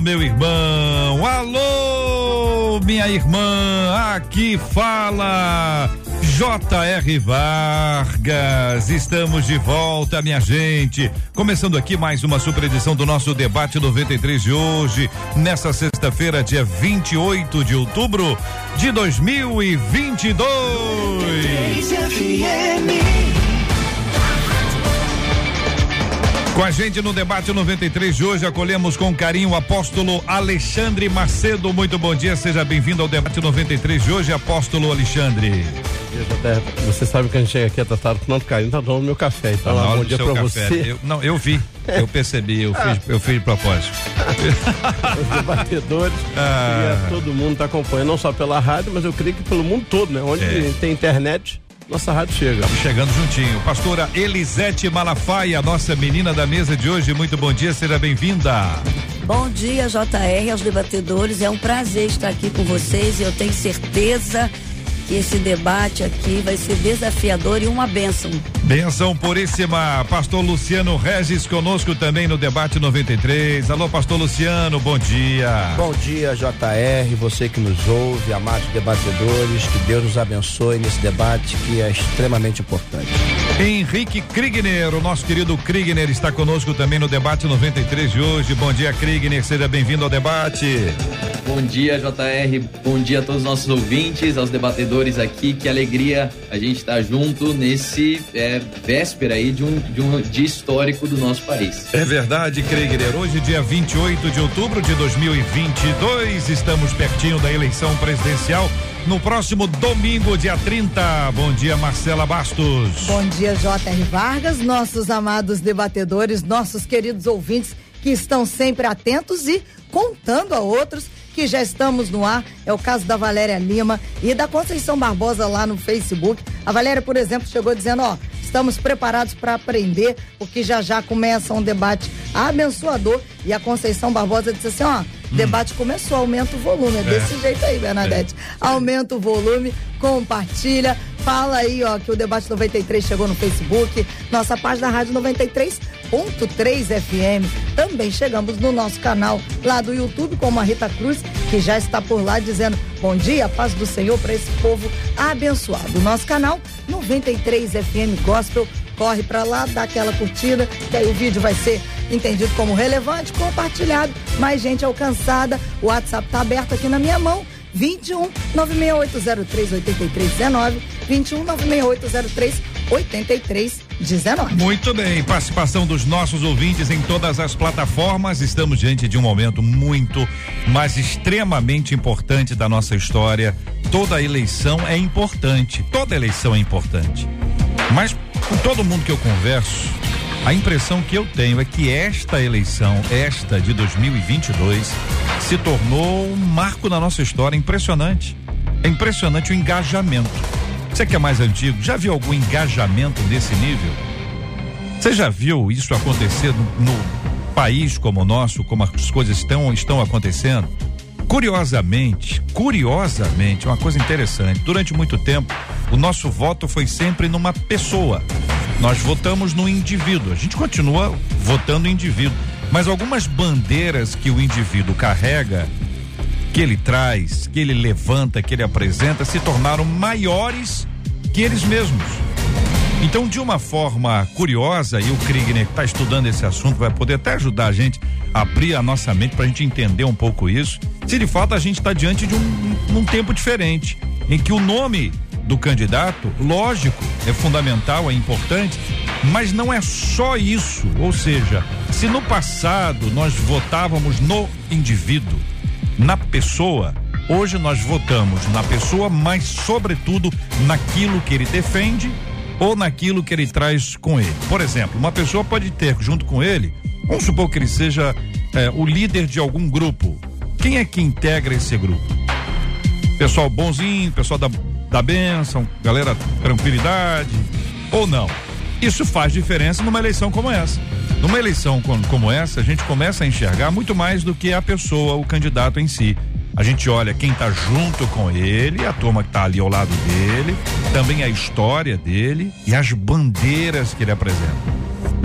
meu irmão. Alô, minha irmã. Aqui fala J.R. Vargas, estamos de volta, minha gente. Começando aqui mais uma super edição do nosso debate 93 de hoje, nessa sexta-feira, dia 28 de outubro de 2022. Com a gente no debate 93 de hoje, acolhemos com carinho o apóstolo Alexandre Macedo. Muito bom dia, seja bem-vindo ao debate 93 de hoje, apóstolo Alexandre. Você sabe que a gente chega aqui atrasado com tanto carinho, tá tomando meu café. Então, Tá bom dia pra você. Eu, não, eu vi, eu percebi, eu fiz, eu fiz de propósito. Os debatedores. Ah. E todo mundo tá acompanhando, não só pela rádio, mas eu creio que pelo mundo todo, né? Onde É. tem internet, nossa rádio chega. Estamos chegando juntinho. Pastora Elisete Malafaia, nossa menina da mesa de hoje. Muito bom dia, seja bem-vinda. Bom dia, JR, aos debatedores. É um prazer estar aqui com vocês e eu tenho certeza que esse debate aqui vai ser desafiador e uma bênção. Benção puríssima. Pastor Luciano Regis conosco também no debate 93. Alô, Pastor Luciano, bom dia. Bom dia, JR, você que nos ouve, amados debatedores, que Deus nos abençoe nesse debate que é extremamente importante. Henrique Krigner, o nosso querido Krigner está conosco também no debate 93 de hoje. Bom dia, Krigner, seja bem-vindo ao debate. Bom dia, JR. Bom dia a todos os nossos ouvintes, aos debatedores aqui. Que alegria a gente estar junto nesse é, véspera aí de um, de um dia histórico do nosso país. É verdade, Krigner. Hoje, dia 28 de outubro de 2022, estamos pertinho da eleição presidencial. No próximo domingo, dia 30. Bom dia, Marcela Bastos. Bom dia, J.R. Vargas, nossos amados debatedores, nossos queridos ouvintes que estão sempre atentos e contando a outros que já estamos no ar. É o caso da Valéria Lima e da Conceição Barbosa lá no Facebook. A Valéria, por exemplo, chegou dizendo: Ó, estamos preparados para aprender, porque já já começa um debate abençoador. E a Conceição Barbosa disse assim: Ó, debate começou, aumenta o volume. É desse jeito aí, Bernadette. Aumenta o volume, compartilha. Fala aí, ó, que o Debate 93 chegou no Facebook, nossa página Rádio 93.3 FM. Também chegamos no nosso canal lá do YouTube, como a Rita Cruz, que já está por lá dizendo bom dia, paz do Senhor para esse povo abençoado. Nosso canal 93 FM Gospel. Corre para lá, dá aquela curtida, que aí o vídeo vai ser entendido como relevante, compartilhado, mais gente alcançada. O WhatsApp tá aberto aqui na minha mão. 21 96803 8319 21 96803 8319. Muito bem, participação dos nossos ouvintes em todas as plataformas. Estamos diante de um momento muito, mas extremamente importante da nossa história. Toda eleição é importante, toda eleição é importante. Mas com todo mundo que eu converso, a impressão que eu tenho é que esta eleição, esta de 2022, se tornou um marco na nossa história impressionante. É impressionante o engajamento. Você que é mais antigo, já viu algum engajamento desse nível? Você já viu isso acontecer no, no país como o nosso, como as coisas estão, estão acontecendo? Curiosamente, curiosamente, uma coisa interessante, durante muito tempo, o nosso voto foi sempre numa pessoa. Nós votamos no indivíduo, a gente continua votando no indivíduo, mas algumas bandeiras que o indivíduo carrega, que ele traz, que ele levanta, que ele apresenta, se tornaram maiores que eles mesmos. Então, de uma forma curiosa, e o Kriegner que está estudando esse assunto vai poder até ajudar a gente a abrir a nossa mente para a gente entender um pouco isso. Se de fato a gente está diante de um, um tempo diferente, em que o nome do candidato, lógico, é fundamental, é importante, mas não é só isso. Ou seja, se no passado nós votávamos no indivíduo, na pessoa, hoje nós votamos na pessoa, mas sobretudo naquilo que ele defende ou naquilo que ele traz com ele. Por exemplo, uma pessoa pode ter junto com ele, vamos supor que ele seja eh, o líder de algum grupo. Quem é que integra esse grupo? Pessoal bonzinho, pessoal da, da benção, galera tranquilidade, ou não? Isso faz diferença numa eleição como essa. Numa eleição como essa, a gente começa a enxergar muito mais do que a pessoa, o candidato em si. A gente olha quem está junto com ele, a turma que está ali ao lado dele, também a história dele e as bandeiras que ele apresenta.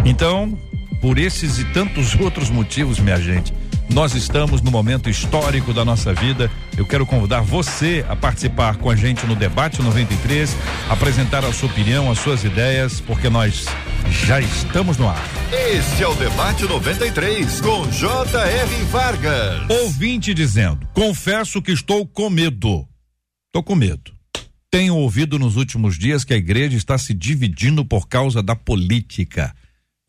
Então, por esses e tantos outros motivos, minha gente, nós estamos no momento histórico da nossa vida. Eu quero convidar você a participar com a gente no debate 93, apresentar a sua opinião, as suas ideias, porque nós já estamos no ar. Este é o debate 93 com J.R. Vargas. Ouvinte dizendo: "Confesso que estou com medo. Estou com medo. Tenho ouvido nos últimos dias que a igreja está se dividindo por causa da política.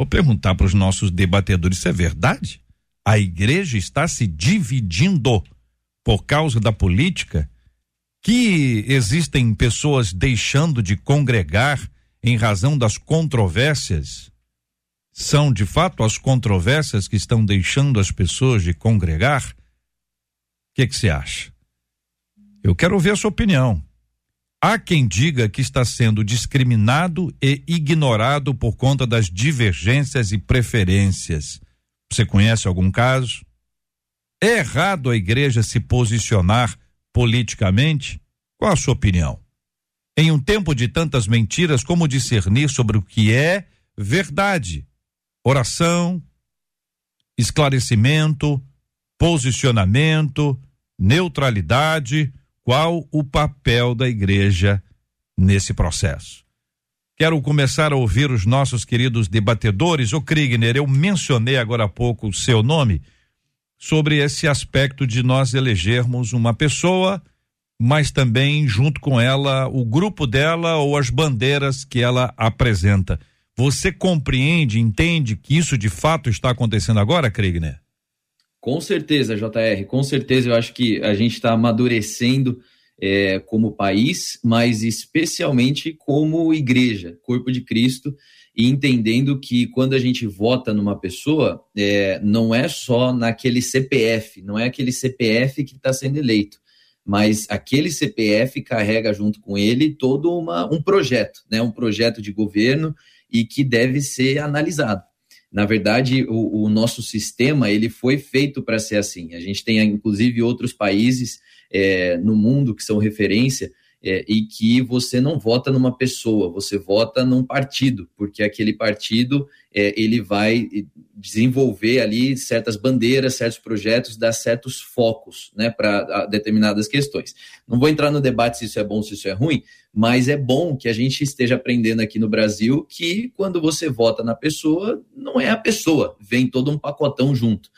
Vou perguntar para os nossos debatedores se é verdade? a igreja está se dividindo por causa da política, que existem pessoas deixando de congregar em razão das controvérsias. São de fato as controvérsias que estão deixando as pessoas de congregar? O que você acha? Eu quero ouvir a sua opinião. Há quem diga que está sendo discriminado e ignorado por conta das divergências e preferências. Você conhece algum caso? É errado a igreja se posicionar politicamente? Qual a sua opinião? Em um tempo de tantas mentiras, como discernir sobre o que é verdade? Oração, esclarecimento, posicionamento, neutralidade, qual o papel da igreja nesse processo? Quero começar a ouvir os nossos queridos debatedores. O Kriegner, eu mencionei agora há pouco o seu nome sobre esse aspecto de nós elegermos uma pessoa, mas também junto com ela o grupo dela ou as bandeiras que ela apresenta. Você compreende, entende que isso de fato está acontecendo agora, Kriegner? Com certeza, JR, com certeza eu acho que a gente está amadurecendo é, como país, mas especialmente como igreja, corpo de Cristo, e entendendo que quando a gente vota numa pessoa, é, não é só naquele CPF, não é aquele CPF que está sendo eleito, mas aquele CPF carrega junto com ele todo uma, um projeto, né, um projeto de governo e que deve ser analisado. Na verdade, o, o nosso sistema ele foi feito para ser assim. A gente tem, inclusive, outros países é, no mundo que são referência é, e que você não vota numa pessoa, você vota num partido, porque aquele partido é, ele vai desenvolver ali certas bandeiras, certos projetos, dar certos focos né, para determinadas questões. Não vou entrar no debate se isso é bom, se isso é ruim, mas é bom que a gente esteja aprendendo aqui no Brasil que quando você vota na pessoa, não é a pessoa, vem todo um pacotão junto.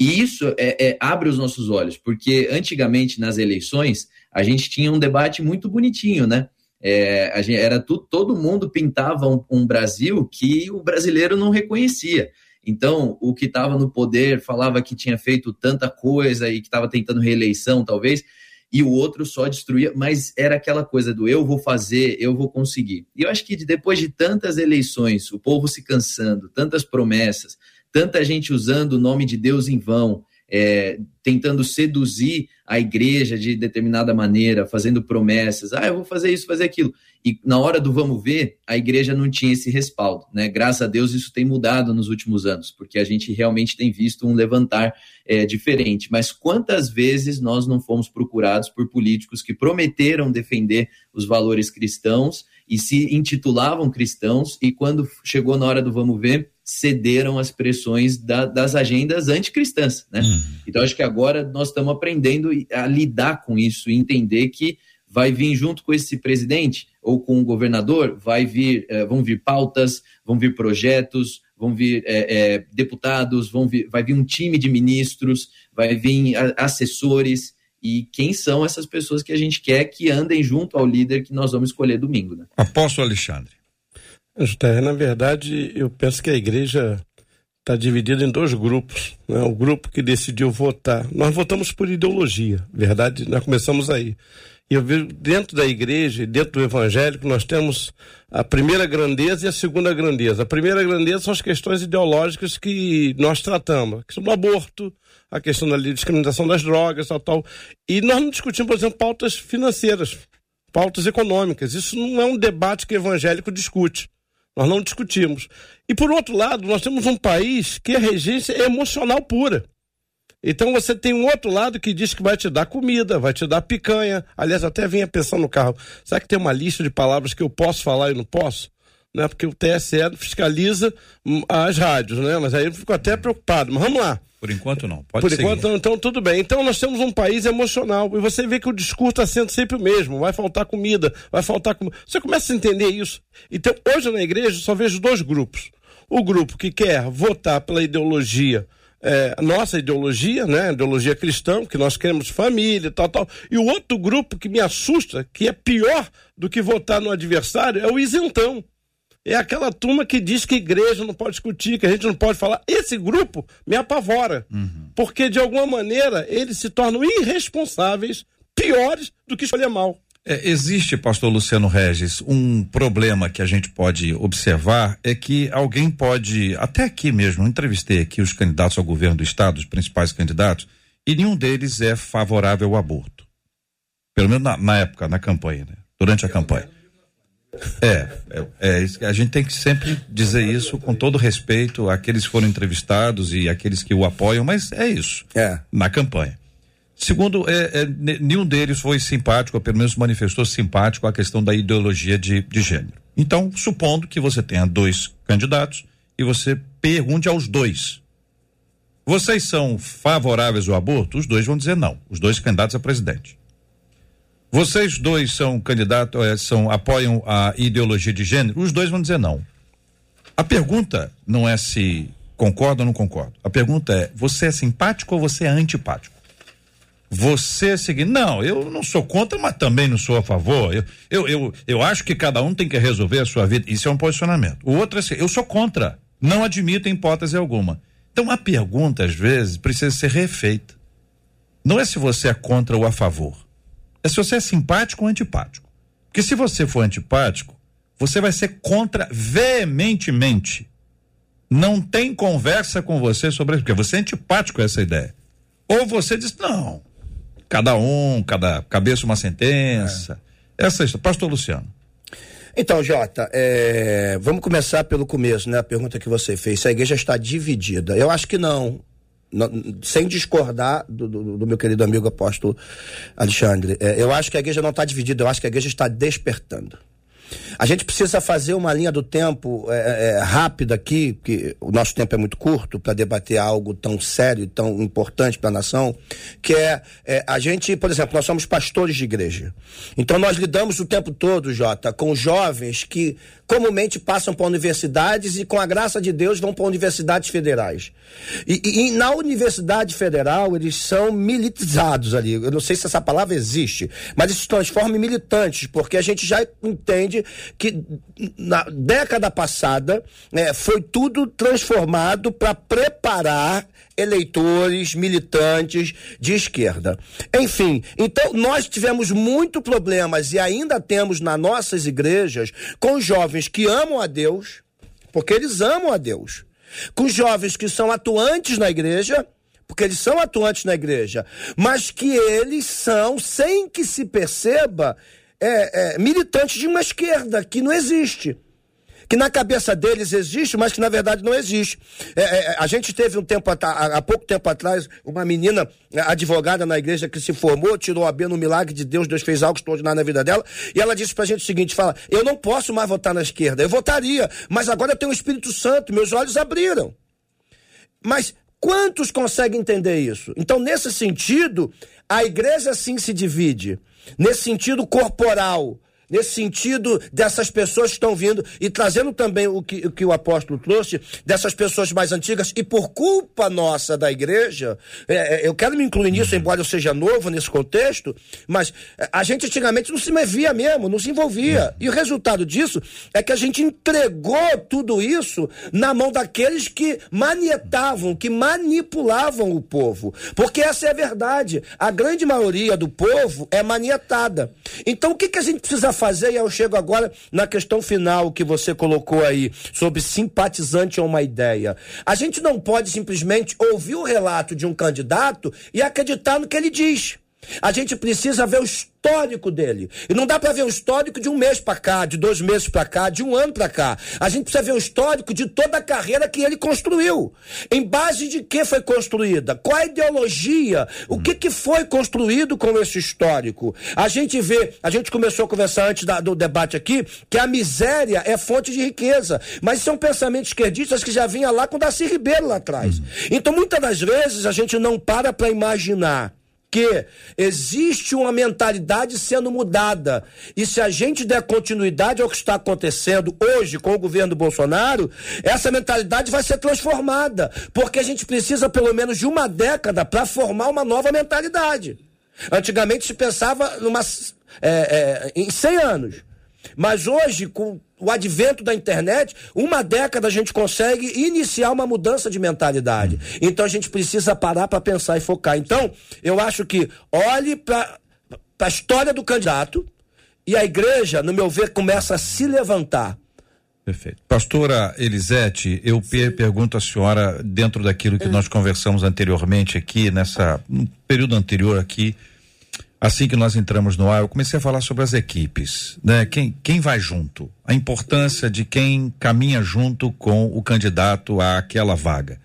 E isso é, é, abre os nossos olhos, porque antigamente nas eleições a gente tinha um debate muito bonitinho, né? É, gente, era tudo, todo mundo pintava um, um Brasil que o brasileiro não reconhecia. Então, o que estava no poder falava que tinha feito tanta coisa e que estava tentando reeleição, talvez, e o outro só destruía, mas era aquela coisa do eu vou fazer, eu vou conseguir. E eu acho que depois de tantas eleições, o povo se cansando, tantas promessas, tanta gente usando o nome de Deus em vão, é, tentando seduzir a igreja de determinada maneira, fazendo promessas, ah, eu vou fazer isso, fazer aquilo. E na hora do vamos ver, a igreja não tinha esse respaldo, né? Graças a Deus isso tem mudado nos últimos anos, porque a gente realmente tem visto um levantar é, diferente. Mas quantas vezes nós não fomos procurados por políticos que prometeram defender os valores cristãos e se intitulavam cristãos, e quando chegou na hora do vamos ver, cederam às pressões da, das agendas anticristãs, né? Uhum. Então acho que agora nós estamos aprendendo a lidar com isso e entender que vai vir junto com esse presidente ou com o governador, vai vir, eh, vão vir pautas, vão vir projetos, vão vir eh, eh, deputados, vão vir, vai vir um time de ministros, vai vir assessores e quem são essas pessoas que a gente quer que andem junto ao líder que nós vamos escolher domingo, né? Apóstolo Alexandre. Na verdade, eu penso que a igreja está dividida em dois grupos. Né? O grupo que decidiu votar. Nós votamos por ideologia, verdade? Nós começamos aí. E eu vejo dentro da igreja, dentro do evangélico, nós temos a primeira grandeza e a segunda grandeza. A primeira grandeza são as questões ideológicas que nós tratamos. A questão do aborto, a questão da discriminação das drogas, tal, tal. E nós não discutimos, por exemplo, pautas financeiras, pautas econômicas. Isso não é um debate que o evangélico discute. Nós não discutimos. E por outro lado, nós temos um país que a regência é emocional pura. Então você tem um outro lado que diz que vai te dar comida, vai te dar picanha. Aliás, até vinha pensando no carro. Será que tem uma lista de palavras que eu posso falar e não posso? Né? Porque o TSE fiscaliza hum, as rádios, né? Mas aí eu fico até preocupado. Mas vamos lá. Por enquanto não. Pode Por seguir. enquanto, não, então tudo bem. Então nós temos um país emocional. E você vê que o discurso está sendo sempre o mesmo. Vai faltar comida, vai faltar comida. Você começa a entender isso. Então, hoje na igreja, eu só vejo dois grupos. O grupo que quer votar pela ideologia é, nossa ideologia, né? Ideologia cristã, que nós queremos família, tal, tal. E o outro grupo que me assusta, que é pior do que votar no adversário, é o isentão. É aquela turma que diz que igreja não pode discutir, que a gente não pode falar. Esse grupo me apavora. Uhum. Porque, de alguma maneira, eles se tornam irresponsáveis, piores do que escolher mal. É, existe, pastor Luciano Regis, um problema que a gente pode observar é que alguém pode, até aqui mesmo, eu entrevistei aqui os candidatos ao governo do estado, os principais candidatos, e nenhum deles é favorável ao aborto. Pelo menos na, na época, na campanha, né? durante a campanha. É, é, é, a gente tem que sempre dizer isso com todo respeito àqueles que foram entrevistados e àqueles que o apoiam, mas é isso. É. Na campanha. Segundo, é, é, nenhum deles foi simpático, ou pelo menos manifestou simpático à questão da ideologia de, de gênero. Então, supondo que você tenha dois candidatos e você pergunte aos dois: vocês são favoráveis ao aborto? Os dois vão dizer não, os dois candidatos a presidente. Vocês dois são candidatos, é, são apoiam a ideologia de gênero? Os dois vão dizer não. A pergunta não é se concorda ou não concorda. A pergunta é: você é simpático ou você é antipático? você seguir. Não, eu não sou contra, mas também não sou a favor. Eu, eu, eu, eu acho que cada um tem que resolver a sua vida. Isso é um posicionamento. O outro é assim, eu sou contra. Não admito hipótese alguma. Então a pergunta, às vezes, precisa ser refeita. Não é se você é contra ou a favor. É se você é simpático ou antipático. Porque se você for antipático, você vai ser contra veementemente. Não tem conversa com você sobre isso, porque você é antipático a essa ideia. Ou você diz, não, cada um, cada cabeça uma sentença. É. Essa história. Pastor Luciano. Então, Jota, é, vamos começar pelo começo, né? A pergunta que você fez. Se a igreja está dividida. Eu acho que não. Sem discordar do, do, do, meu querido amigo apóstolo Alexandre. É, eu acho que a igreja não está dividida, eu acho que a igreja está despertando. A gente precisa fazer uma linha do tempo é, é, rápida aqui, que o nosso tempo é muito curto para debater algo tão sério, tão importante para a nação, que é, é, a gente, por exemplo, nós somos pastores de igreja. Então nós lidamos o tempo todo, Jota, com jovens que comumente passam para universidades e, com a graça de Deus, vão para universidades federais. E, e, e, na Universidade Federal, eles são militizados ali. Eu não sei se essa palavra existe, mas isso se transforma em militantes, porque a gente já entende que na década passada é, foi tudo transformado para preparar eleitores, militantes de esquerda. Enfim, então nós tivemos muito problemas e ainda temos nas nossas igrejas com jovens que amam a Deus, porque eles amam a Deus, com jovens que são atuantes na igreja, porque eles são atuantes na igreja, mas que eles são, sem que se perceba, é, é, militantes de uma esquerda que não existe que na cabeça deles existe, mas que na verdade não existe. É, é, a gente teve um tempo, há pouco tempo atrás, uma menina é, advogada na igreja que se formou, tirou a B no milagre de Deus, Deus fez algo extraordinário na vida dela, e ela disse pra gente o seguinte, fala, eu não posso mais votar na esquerda, eu votaria, mas agora eu tenho o Espírito Santo, meus olhos abriram. Mas quantos conseguem entender isso? Então, nesse sentido, a igreja sim se divide, nesse sentido corporal, nesse sentido dessas pessoas que estão vindo e trazendo também o que, o que o apóstolo trouxe, dessas pessoas mais antigas, e por culpa nossa da igreja, é, é, eu quero me incluir nisso, embora eu seja novo nesse contexto, mas é, a gente antigamente não se movia mesmo, não se envolvia. E o resultado disso é que a gente entregou tudo isso na mão daqueles que manietavam, que manipulavam o povo. Porque essa é a verdade. A grande maioria do povo é manietada. Então o que, que a gente precisa fazer? E eu chego agora na questão final que você colocou aí, sobre simpatizante a uma ideia. A gente não pode simplesmente ouvir o relato de um candidato e acreditar no que ele diz. A gente precisa ver o histórico dele. E não dá para ver o histórico de um mês para cá, de dois meses para cá, de um ano para cá. A gente precisa ver o histórico de toda a carreira que ele construiu. Em base de que foi construída? Qual a ideologia? O que, que foi construído com esse histórico? A gente vê, a gente começou a conversar antes da, do debate aqui, que a miséria é fonte de riqueza. Mas são pensamentos esquerdistas que já vinha lá com Darcy Ribeiro lá atrás. Então, muitas das vezes, a gente não para para imaginar que existe uma mentalidade sendo mudada. E se a gente der continuidade ao que está acontecendo hoje com o governo Bolsonaro, essa mentalidade vai ser transformada. Porque a gente precisa pelo menos de uma década para formar uma nova mentalidade. Antigamente se pensava numa, é, é, em 100 anos. Mas hoje, com o advento da internet, uma década a gente consegue iniciar uma mudança de mentalidade. Então a gente precisa parar para pensar e focar. Então, eu acho que olhe para a história do candidato e a igreja, no meu ver, começa a se levantar. Perfeito. Pastora Elisete, eu per pergunto à senhora, dentro daquilo que nós conversamos anteriormente aqui, nessa no período anterior aqui, assim que nós entramos no ar, eu comecei a falar sobre as equipes, né? Quem, quem vai junto, a importância de quem caminha junto com o candidato àquela vaga.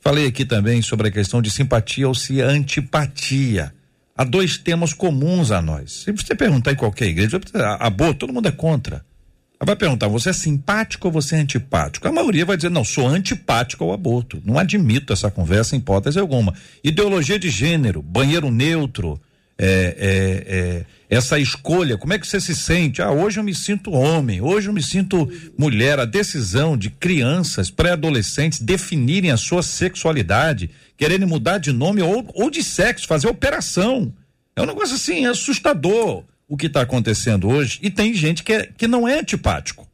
Falei aqui também sobre a questão de simpatia ou se antipatia. Há dois temas comuns a nós. Se você perguntar em qualquer igreja, aborto, todo mundo é contra. Vai perguntar, você é simpático ou você é antipático? A maioria vai dizer, não, sou antipático ao aborto. Não admito essa conversa em hipótese alguma. Ideologia de gênero, banheiro neutro, é, é, é, essa escolha, como é que você se sente? Ah, hoje eu me sinto homem, hoje eu me sinto mulher. A decisão de crianças, pré-adolescentes definirem a sua sexualidade, quererem mudar de nome ou, ou de sexo, fazer operação. É um negócio assim, assustador o que está acontecendo hoje. E tem gente que, é, que não é antipático.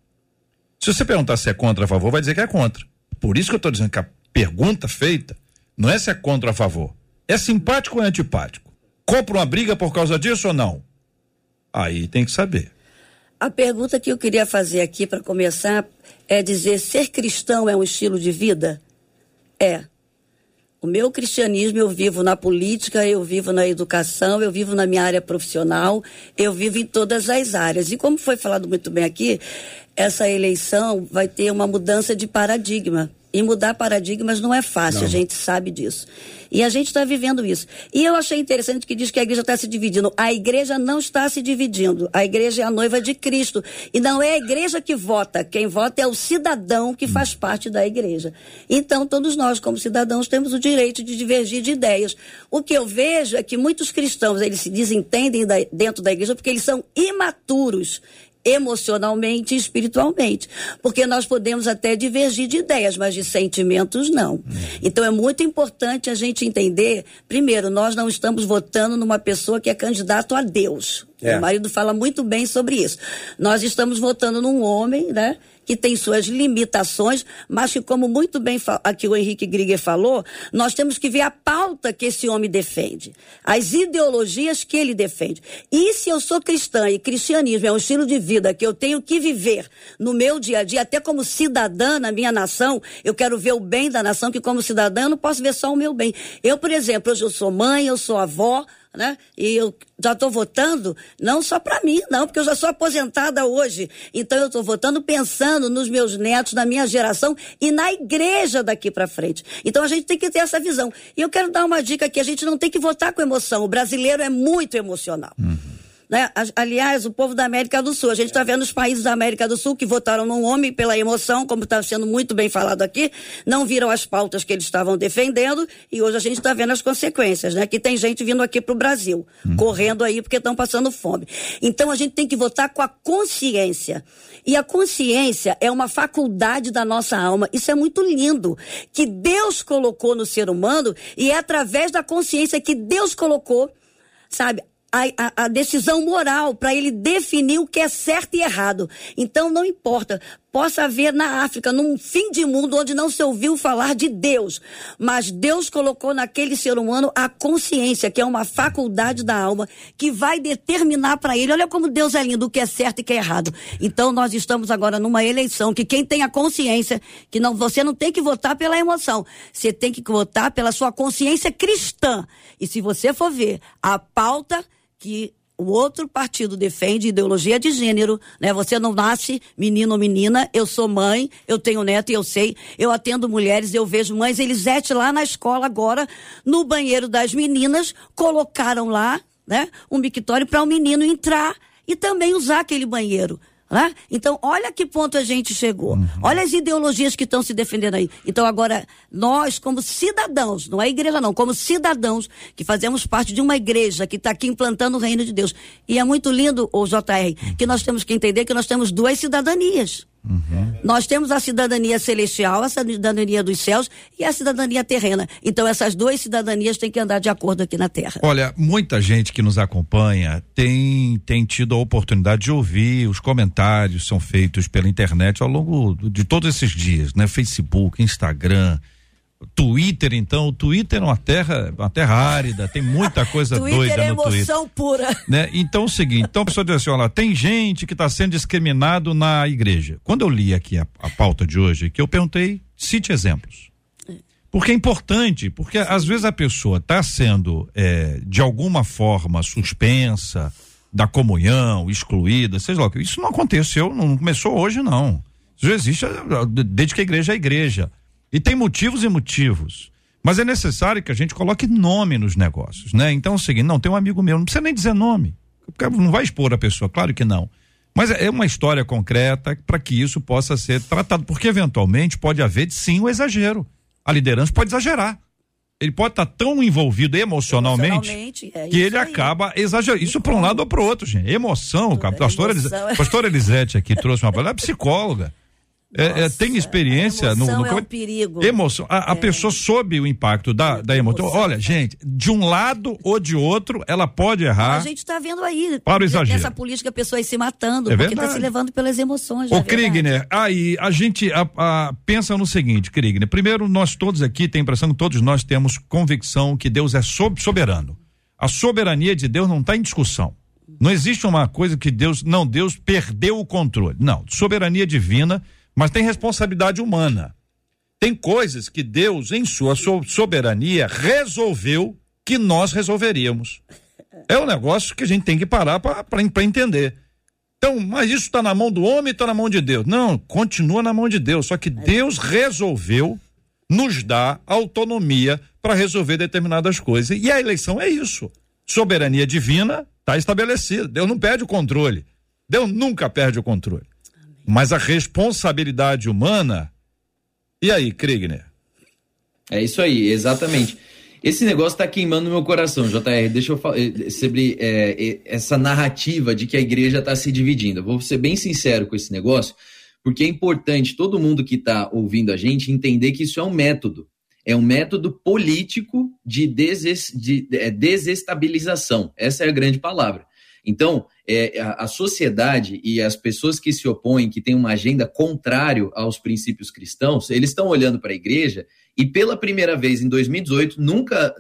Se você perguntar se é contra ou a favor, vai dizer que é contra. Por isso que eu estou dizendo que a pergunta feita não é se é contra ou a favor. É simpático ou é antipático? Compra uma briga por causa disso ou não? Aí tem que saber. A pergunta que eu queria fazer aqui para começar é dizer: ser cristão é um estilo de vida? É. O meu cristianismo eu vivo na política, eu vivo na educação, eu vivo na minha área profissional, eu vivo em todas as áreas. E como foi falado muito bem aqui, essa eleição vai ter uma mudança de paradigma. E mudar paradigmas não é fácil, não. a gente sabe disso. E a gente está vivendo isso. E eu achei interessante que diz que a igreja está se dividindo. A igreja não está se dividindo. A igreja é a noiva de Cristo. E não é a igreja que vota. Quem vota é o cidadão que faz parte da igreja. Então, todos nós, como cidadãos, temos o direito de divergir de ideias. O que eu vejo é que muitos cristãos, eles se desentendem da, dentro da igreja porque eles são imaturos emocionalmente e espiritualmente. Porque nós podemos até divergir de ideias, mas de sentimentos não. Então é muito importante a gente entender, primeiro, nós não estamos votando numa pessoa que é candidato a Deus. É. O marido fala muito bem sobre isso. Nós estamos votando num homem, né? Que tem suas limitações, mas que, como muito bem aqui o Henrique Grieger falou, nós temos que ver a pauta que esse homem defende, as ideologias que ele defende. E se eu sou cristã e cristianismo é um estilo de vida que eu tenho que viver no meu dia a dia, até como cidadã na minha nação, eu quero ver o bem da nação, que como cidadã eu não posso ver só o meu bem. Eu, por exemplo, hoje eu sou mãe, eu sou avó, né? E eu já estou votando não só para mim, não, porque eu já sou aposentada hoje. Então eu estou votando pensando nos meus netos, na minha geração e na igreja daqui para frente. Então a gente tem que ter essa visão. E eu quero dar uma dica aqui: a gente não tem que votar com emoção. O brasileiro é muito emocional. Uhum. Né? Aliás, o povo da América do Sul, a gente está vendo os países da América do Sul que votaram num homem pela emoção, como está sendo muito bem falado aqui, não viram as pautas que eles estavam defendendo e hoje a gente está vendo as consequências, né? Que tem gente vindo aqui para o Brasil, hum. correndo aí porque estão passando fome. Então a gente tem que votar com a consciência. E a consciência é uma faculdade da nossa alma. Isso é muito lindo. Que Deus colocou no ser humano e é através da consciência que Deus colocou, sabe, a, a, decisão moral para ele definir o que é certo e errado. Então, não importa. Possa haver na África, num fim de mundo onde não se ouviu falar de Deus, mas Deus colocou naquele ser humano a consciência, que é uma faculdade da alma, que vai determinar para ele. Olha como Deus é lindo, o que é certo e o que é errado. Então, nós estamos agora numa eleição que quem tem a consciência, que não, você não tem que votar pela emoção, você tem que votar pela sua consciência cristã. E se você for ver a pauta que o outro partido defende ideologia de gênero, né? Você não nasce menino ou menina, eu sou mãe, eu tenho neto e eu sei, eu atendo mulheres, eu vejo mães, Elisete lá na escola agora, no banheiro das meninas, colocaram lá, né, um mictório para o um menino entrar e também usar aquele banheiro. Né? Então, olha que ponto a gente chegou. Uhum. Olha as ideologias que estão se defendendo aí. Então, agora, nós, como cidadãos, não é igreja não, como cidadãos, que fazemos parte de uma igreja que está aqui implantando o reino de Deus. E é muito lindo, o JR, que nós temos que entender que nós temos duas cidadanias. Uhum. Nós temos a cidadania celestial, a cidadania dos céus e a cidadania terrena. Então, essas duas cidadanias têm que andar de acordo aqui na Terra. Olha, muita gente que nos acompanha tem, tem tido a oportunidade de ouvir os comentários são feitos pela internet ao longo de todos esses dias, né? Facebook, Instagram, Twitter, então, o Twitter é uma terra, uma terra árida, tem muita coisa doida é no Twitter. emoção pura. Né? Então, é o seguinte, então a pessoa diz assim, olha, tem gente que está sendo discriminado na igreja. Quando eu li aqui a, a pauta de hoje, que eu perguntei, cite exemplos. Porque é importante, porque às vezes a pessoa está sendo, é, de alguma forma, suspensa da comunhão, excluída, seja lá, isso não aconteceu, não começou hoje, não. Isso já existe desde que a igreja é a igreja. E tem motivos e motivos. Mas é necessário que a gente coloque nome nos negócios, né? Então é o seguinte, não, tem um amigo meu, não precisa nem dizer nome. Não vai expor a pessoa, claro que não. Mas é uma história concreta para que isso possa ser tratado, porque eventualmente pode haver sim o um exagero. A liderança pode exagerar. Ele pode estar tá tão envolvido emocionalmente, emocionalmente é que ele aí. acaba exagerando. Isso para um lado ou para o outro, gente. Emoção, Tudo a pastora, Elisete, pastora Elisete aqui trouxe uma palavra, é psicóloga. É, é, tem experiência no, no é um perigo. Emoção. A, a é. pessoa soube o impacto da, da emoção. Olha, gente, de um lado ou de outro, ela pode errar. A gente está vendo aí. Para o exagero. Essa política, pessoas se matando, é porque está se levando pelas emoções. É Krigner, aí a gente a, a, pensa no seguinte, Krigner. Primeiro, nós todos aqui, tem a impressão que todos nós temos convicção que Deus é soberano. A soberania de Deus não está em discussão. Não existe uma coisa que Deus. Não, Deus perdeu o controle. Não, soberania divina mas tem responsabilidade humana. Tem coisas que Deus, em sua soberania, resolveu que nós resolveríamos. É um negócio que a gente tem que parar para entender. Então, mas isso está na mão do homem, está na mão de Deus. Não, continua na mão de Deus. Só que Deus resolveu nos dar autonomia para resolver determinadas coisas. E a eleição é isso. Soberania divina está estabelecida. Deus não perde o controle. Deus nunca perde o controle. Mas a responsabilidade humana. E aí, Kriegner? É isso aí, exatamente. Esse negócio tá queimando meu coração, JR. Deixa eu falar eh, sobre é, essa narrativa de que a igreja está se dividindo. Eu vou ser bem sincero com esse negócio, porque é importante todo mundo que está ouvindo a gente entender que isso é um método. É um método político de, deses, de é, desestabilização. Essa é a grande palavra. Então, é, a, a, sociedade e as pessoas que se opõem, que têm uma agenda contrária aos princípios cristãos, eles estão olhando para a igreja e pela primeira vez em 2018, nunca,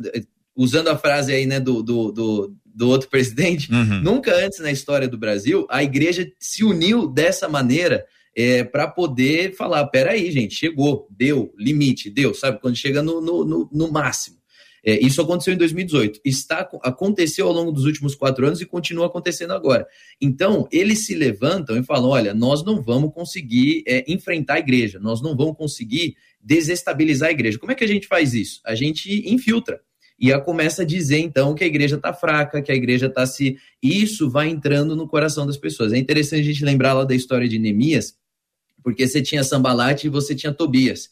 usando a frase aí né, do, do, do, do outro presidente, uhum. nunca antes na história do Brasil, a igreja se uniu dessa maneira é, para poder falar: peraí, gente, chegou, deu, limite, deu, sabe? Quando chega no, no, no, no máximo. É, isso aconteceu em 2018. Está, aconteceu ao longo dos últimos quatro anos e continua acontecendo agora. Então, eles se levantam e falam: olha, nós não vamos conseguir é, enfrentar a igreja, nós não vamos conseguir desestabilizar a igreja. Como é que a gente faz isso? A gente infiltra. E a começa a dizer, então, que a igreja está fraca, que a igreja está se. Isso vai entrando no coração das pessoas. É interessante a gente lembrar lá da história de Neemias, porque você tinha Sambalate e você tinha Tobias.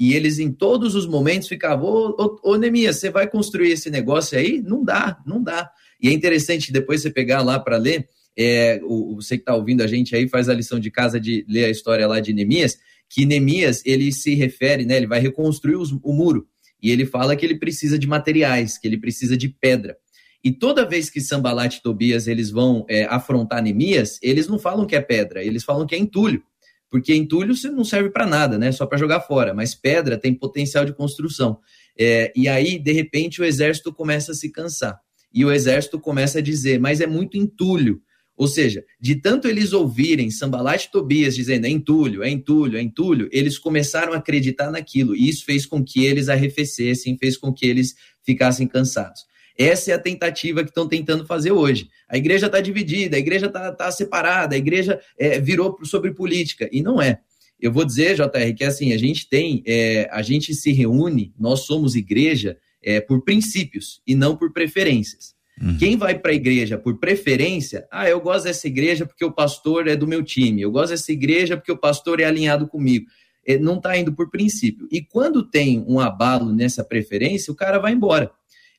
E eles, em todos os momentos, ficavam: Ô, ô, ô Neemias, você vai construir esse negócio aí? Não dá, não dá. E é interessante depois você pegar lá para ler. É, o, você que está ouvindo a gente aí faz a lição de casa de ler a história lá de Neemias, que Neemias ele se refere, né? Ele vai reconstruir os, o muro e ele fala que ele precisa de materiais, que ele precisa de pedra. E toda vez que Sambalat e Tobias eles vão é, afrontar Neemias, eles não falam que é pedra, eles falam que é entulho porque entulho não serve para nada, né? Só para jogar fora, mas pedra tem potencial de construção. É, e aí, de repente, o exército começa a se cansar. E o exército começa a dizer, mas é muito entulho. Ou seja, de tanto eles ouvirem Sambalat e Tobias dizendo é entulho, é entulho, é entulho, eles começaram a acreditar naquilo. E isso fez com que eles arrefecessem, fez com que eles ficassem cansados. Essa é a tentativa que estão tentando fazer hoje. A igreja está dividida, a igreja está tá separada, a igreja é, virou sobre política. E não é. Eu vou dizer, JR, que é assim, a gente tem, é, a gente se reúne, nós somos igreja é, por princípios e não por preferências. Uhum. Quem vai para a igreja por preferência, ah, eu gosto dessa igreja porque o pastor é do meu time, eu gosto dessa igreja porque o pastor é alinhado comigo. É, não está indo por princípio. E quando tem um abalo nessa preferência, o cara vai embora.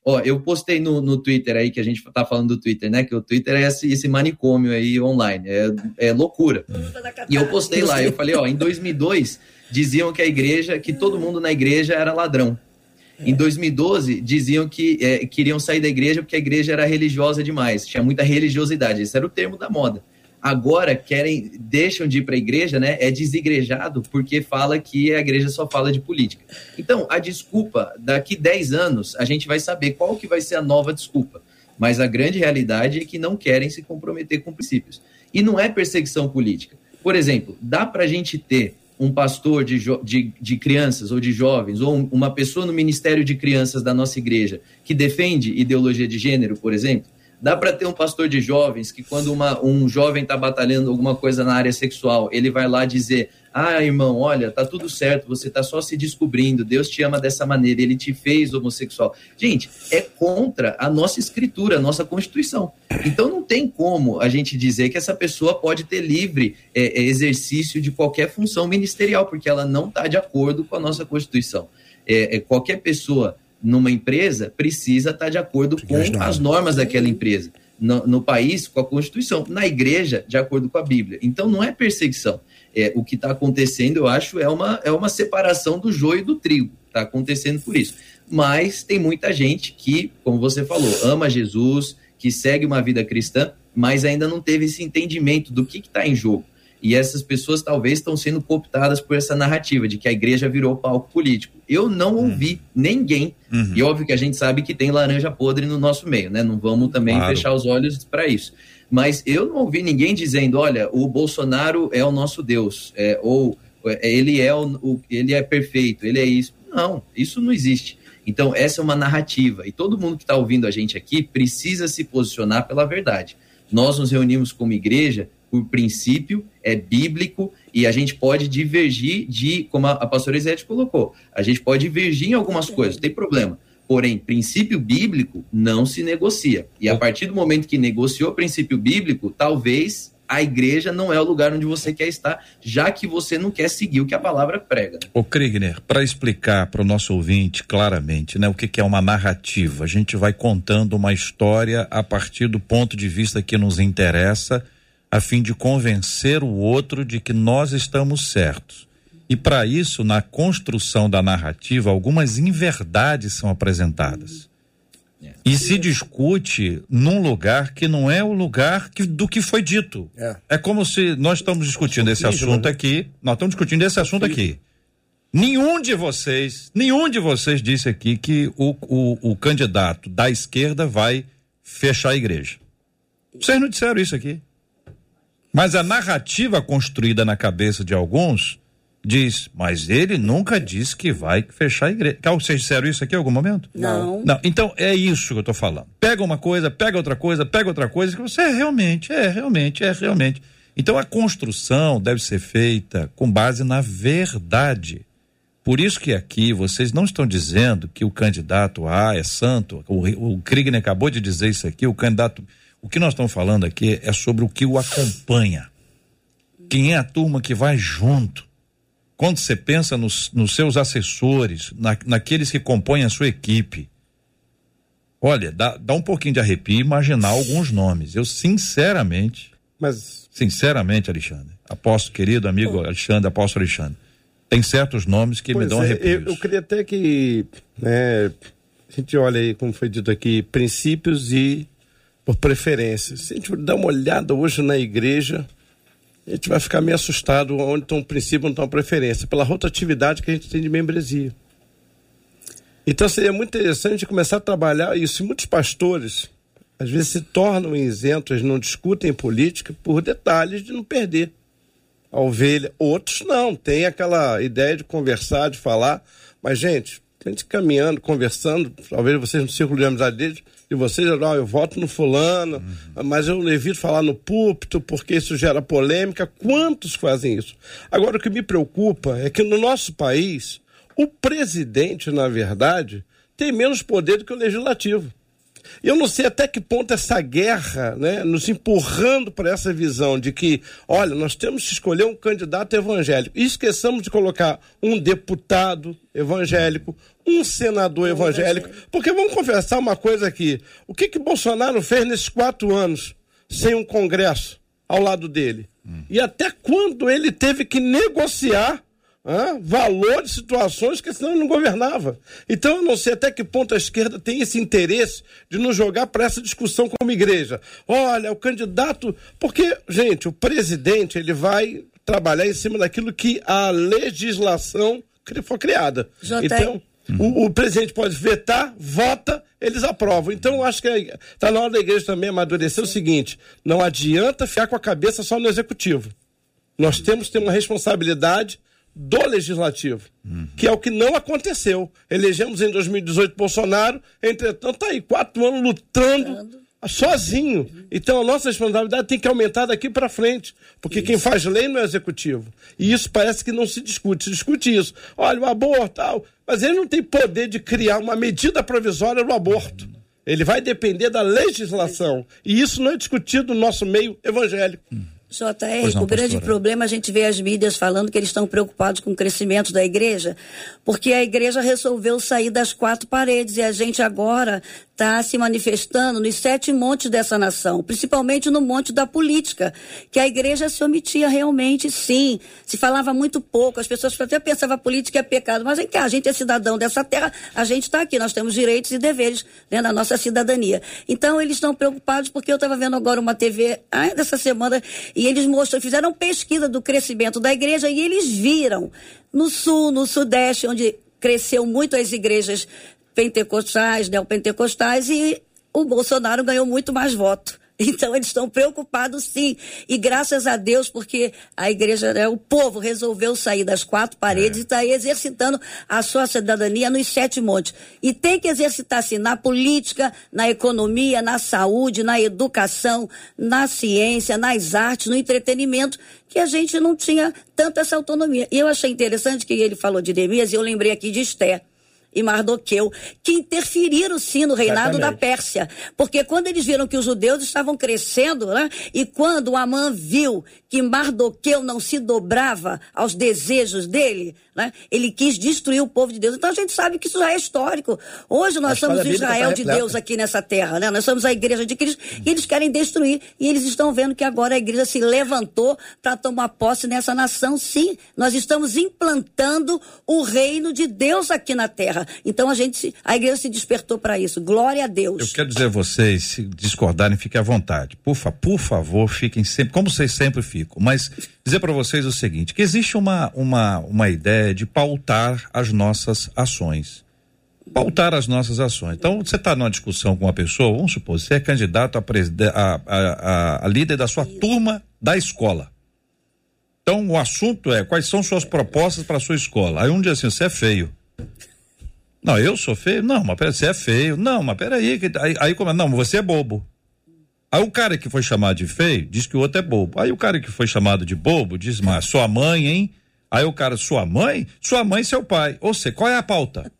Ó, eu postei no, no Twitter aí, que a gente tá falando do Twitter, né? Que o Twitter é esse, esse manicômio aí online, é, é loucura. E eu postei lá, eu falei, ó, em 2002 diziam que a igreja, que todo mundo na igreja era ladrão. Em 2012, diziam que é, queriam sair da igreja porque a igreja era religiosa demais, tinha muita religiosidade. Esse era o termo da moda agora querem deixam de ir para a igreja, né? É desigrejado porque fala que a igreja só fala de política. Então, a desculpa, daqui 10 anos, a gente vai saber qual que vai ser a nova desculpa. Mas a grande realidade é que não querem se comprometer com princípios. E não é perseguição política. Por exemplo, dá para a gente ter um pastor de, de, de, crianças ou de jovens, ou uma pessoa no ministério de crianças da nossa igreja que defende ideologia de gênero, por exemplo? Dá para ter um pastor de jovens que, quando uma, um jovem está batalhando alguma coisa na área sexual, ele vai lá dizer: Ah, irmão, olha, tá tudo certo, você tá só se descobrindo, Deus te ama dessa maneira, ele te fez homossexual. Gente, é contra a nossa escritura, a nossa Constituição. Então não tem como a gente dizer que essa pessoa pode ter livre é, é exercício de qualquer função ministerial, porque ela não está de acordo com a nossa Constituição. É, é, qualquer pessoa numa empresa precisa estar de acordo com as normas daquela empresa. No, no, país, com a Constituição. Na igreja, de acordo com a Bíblia. Então, não é perseguição. É, o que está acontecendo, eu acho, é uma, é uma separação do joio e do trigo. Está acontecendo por isso. Mas tem muita gente que, como você falou, ama Jesus, que segue uma vida cristã, mas ainda não teve esse entendimento do que está em jogo. E essas pessoas talvez estão sendo cooptadas por essa narrativa de que a igreja virou palco político. Eu não uhum. ouvi ninguém, uhum. e óbvio que a gente sabe que tem laranja podre no nosso meio, né? Não vamos também claro. fechar os olhos para isso. Mas eu não ouvi ninguém dizendo, olha, o Bolsonaro é o nosso Deus, é, ou é, ele é, o, o, ele é perfeito, ele é isso. Não, isso não existe. Então, essa é uma narrativa. E todo mundo que está ouvindo a gente aqui precisa se posicionar pela verdade. Nós nos reunimos como igreja por princípio, é bíblico e a gente pode divergir de, como a, a pastora Isete colocou, a gente pode divergir em algumas coisas, não tem problema. Porém, princípio bíblico não se negocia. E a partir do momento que negociou o princípio bíblico, talvez a igreja não é o lugar onde você quer estar, já que você não quer seguir o que a palavra prega. O Kriegner, para explicar para o nosso ouvinte claramente, né, o que, que é uma narrativa, a gente vai contando uma história a partir do ponto de vista que nos interessa a fim de convencer o outro de que nós estamos certos. E para isso, na construção da narrativa, algumas inverdades são apresentadas. É. E se discute num lugar que não é o lugar que, do que foi dito. É. é como se nós estamos discutindo esse assunto né? aqui, nós estamos discutindo esse assunto aqui. Nenhum de vocês, nenhum de vocês disse aqui que o, o, o candidato da esquerda vai fechar a igreja. Vocês não disseram isso aqui. Mas a narrativa construída na cabeça de alguns diz, mas ele nunca disse que vai fechar a igreja. Vocês disseram isso aqui em algum momento? Não. Não. Então é isso que eu estou falando. Pega uma coisa, pega outra coisa, pega outra coisa, que você é realmente, é realmente, é realmente. Então a construção deve ser feita com base na verdade. Por isso que aqui vocês não estão dizendo que o candidato A é santo, o, o Kriegner acabou de dizer isso aqui, o candidato. O que nós estamos falando aqui é sobre o que o acompanha. Quem é a turma que vai junto. Quando você pensa nos, nos seus assessores, na, naqueles que compõem a sua equipe, olha, dá, dá um pouquinho de arrepio imaginar alguns nomes. Eu, sinceramente, Mas sinceramente, Alexandre, apóstolo, querido amigo Alexandre, apóstolo Alexandre, tem certos nomes que me Pois dão é, arrepios. eu, eu queria até que né, a gente olha aí, como foi dito aqui, princípios e por preferência. Se a gente dar uma olhada hoje na igreja, a gente vai ficar meio assustado onde estão o princípio onde estão a preferência, pela rotatividade que a gente tem de membresia. Então seria muito interessante começar a trabalhar isso. E muitos pastores, às vezes, se tornam isentos, não discutem política por detalhes de não perder a ovelha. Outros não, tem aquela ideia de conversar, de falar. Mas, gente, a gente caminhando, conversando, talvez vocês no círculo de amizade deles, de vocês, ó, eu voto no fulano, mas eu evito falar no púlpito porque isso gera polêmica. Quantos fazem isso? Agora, o que me preocupa é que no nosso país, o presidente, na verdade, tem menos poder do que o legislativo. Eu não sei até que ponto essa guerra, né, nos empurrando para essa visão de que, olha, nós temos que escolher um candidato evangélico. E esqueçamos de colocar um deputado evangélico, um senador evangélico. Porque vamos confessar uma coisa aqui: o que que Bolsonaro fez nesses quatro anos sem um Congresso ao lado dele? E até quando ele teve que negociar valor de situações que senão ele não governava. Então eu não sei até que ponto a esquerda tem esse interesse de nos jogar para essa discussão como igreja. Olha, o candidato. Porque, gente, o presidente ele vai trabalhar em cima daquilo que a legislação foi criada. JR. Então. O, o presidente pode vetar, vota, eles aprovam. Então, eu acho que está na hora da igreja também amadurecer o seguinte: não adianta ficar com a cabeça só no executivo. Nós temos que ter uma responsabilidade do legislativo, que é o que não aconteceu. Elegemos em 2018 Bolsonaro, entretanto, está aí quatro anos lutando sozinho. Então a nossa responsabilidade tem que aumentar daqui para frente, porque quem faz lei não é o executivo. E isso parece que não se discute. Se discute isso. Olha, o aborto, tal. Mas ele não tem poder de criar uma medida provisória no aborto. Ele vai depender da legislação. E isso não é discutido no nosso meio evangélico. JR, Pois não, o grande pastora. problema a gente vê as mídias falando que eles estão preocupados com o crescimento da igreja, porque a igreja resolveu sair das quatro paredes e a gente agora está se manifestando nos sete montes dessa nação, principalmente no monte da política, que a igreja se omitia realmente, sim. Se falava muito pouco, as pessoas até pensavam que política é pecado, mas vem cá, a gente é cidadão dessa terra, a gente está aqui, nós temos direitos e deveres né, na nossa cidadania. Então eles estão preocupados porque eu estava vendo agora uma TV ainda essa semana e eles mostram, fizeram pesquisa do crescimento da igreja e eles viram no sul, no sudeste, onde cresceu muito as igrejas pentecostais, neopentecostais e o Bolsonaro ganhou muito mais voto. Então eles estão preocupados sim. E graças a Deus, porque a igreja, né, o povo resolveu sair das quatro paredes e está exercitando a sua cidadania nos sete montes. E tem que exercitar sim na política, na economia, na saúde, na educação, na ciência, nas artes, no entretenimento, que a gente não tinha tanta essa autonomia. E eu achei interessante que ele falou de Neemias e eu lembrei aqui de Esther e Mardoqueu, que interferiram sim no reinado da Exatamente. Pérsia. Porque quando eles viram que os judeus estavam crescendo, né? E quando Amã viu que Mardoqueu não se dobrava aos desejos dele, né? Ele quis destruir o povo de Deus. Então a gente sabe que isso já é histórico. Hoje nós somos o bíblica Israel tá de. Deus aqui nessa terra, né? Nós somos a igreja de Cristo e eles querem destruir. E eles estão vendo que agora a igreja se levantou para tomar posse nessa nação. Sim, nós estamos implantando o reino de Deus aqui na terra. Então a gente, a igreja se despertou para isso. Glória a Deus. Eu quero dizer a vocês, se discordarem, fiquem à vontade. Por, fa- por favor, fiquem sempre, como vocês sempre ficam. Mas dizer para vocês o seguinte, que existe uma, uma, uma ideia de pautar as nossas ações. Pautar as nossas ações. Então, você está numa discussão com uma pessoa, vamos supor, você é candidato a, a, a, a- líder da sua turma da escola. Então, o assunto é quais são suas propostas para sua escola. Aí um dia assim, você é feio. Não, eu sou feio? Não, mas peraí, você é feio. Não, mas peraí. que- Aí, aí como é? Não, você é bobo. Aí o cara que foi chamado de feio diz que o outro é bobo. Aí o cara que foi chamado de bobo diz, mas sua mãe, hein? Aí o cara, sua mãe? Sua mãe seu pai. Ou seja, qual é a pauta?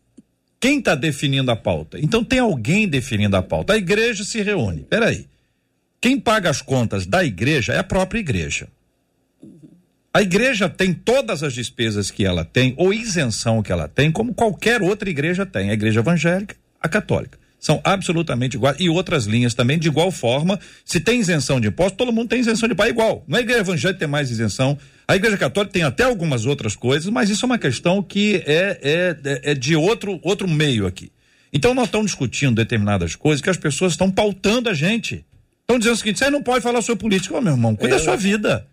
Quem está definindo a pauta? Então tem alguém definindo a pauta. A igreja se reúne. Peraí. Quem paga as contas da igreja é a própria igreja. A igreja tem todas as despesas que ela tem, ou isenção que ela tem, como qualquer outra igreja tem. A igreja evangélica, a católica. São absolutamente iguais. E outras linhas também, de igual forma. Se tem isenção de imposto, todo mundo tem isenção de imposto. Igual. Não é a igreja evangélica tem mais isenção. A igreja católica tem até algumas outras coisas, mas isso é uma questão que é, é, é, é de outro, outro meio aqui. Então nós estamos discutindo determinadas coisas que as pessoas estão pautando a gente. Estão dizendo o seguinte: você não pode falar sobre política, Ô, meu irmão, cuida da sua vida.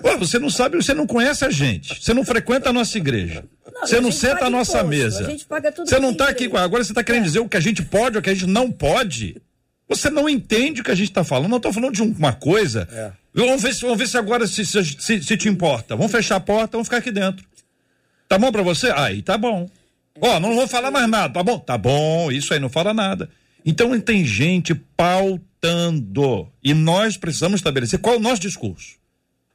Pô, você não sabe, você não conhece a gente. Você não frequenta a nossa igreja. Não, você não senta à nossa imposto, mesa. você não está aqui. Agora você está querendo é. dizer o que a gente pode ou o que a gente não pode. Você não entende o que a gente está falando. Não estou falando de uma coisa. É. Vamos, ver, vamos ver se agora se, se, se, se, te importa. Vamos fechar a porta, vamos ficar aqui dentro. Tá bom para você? Aí tá bom. Ó, oh, não vou falar mais nada, tá bom? Tá bom, isso aí não fala nada. Então tem gente pautando. E nós precisamos estabelecer qual é o nosso discurso.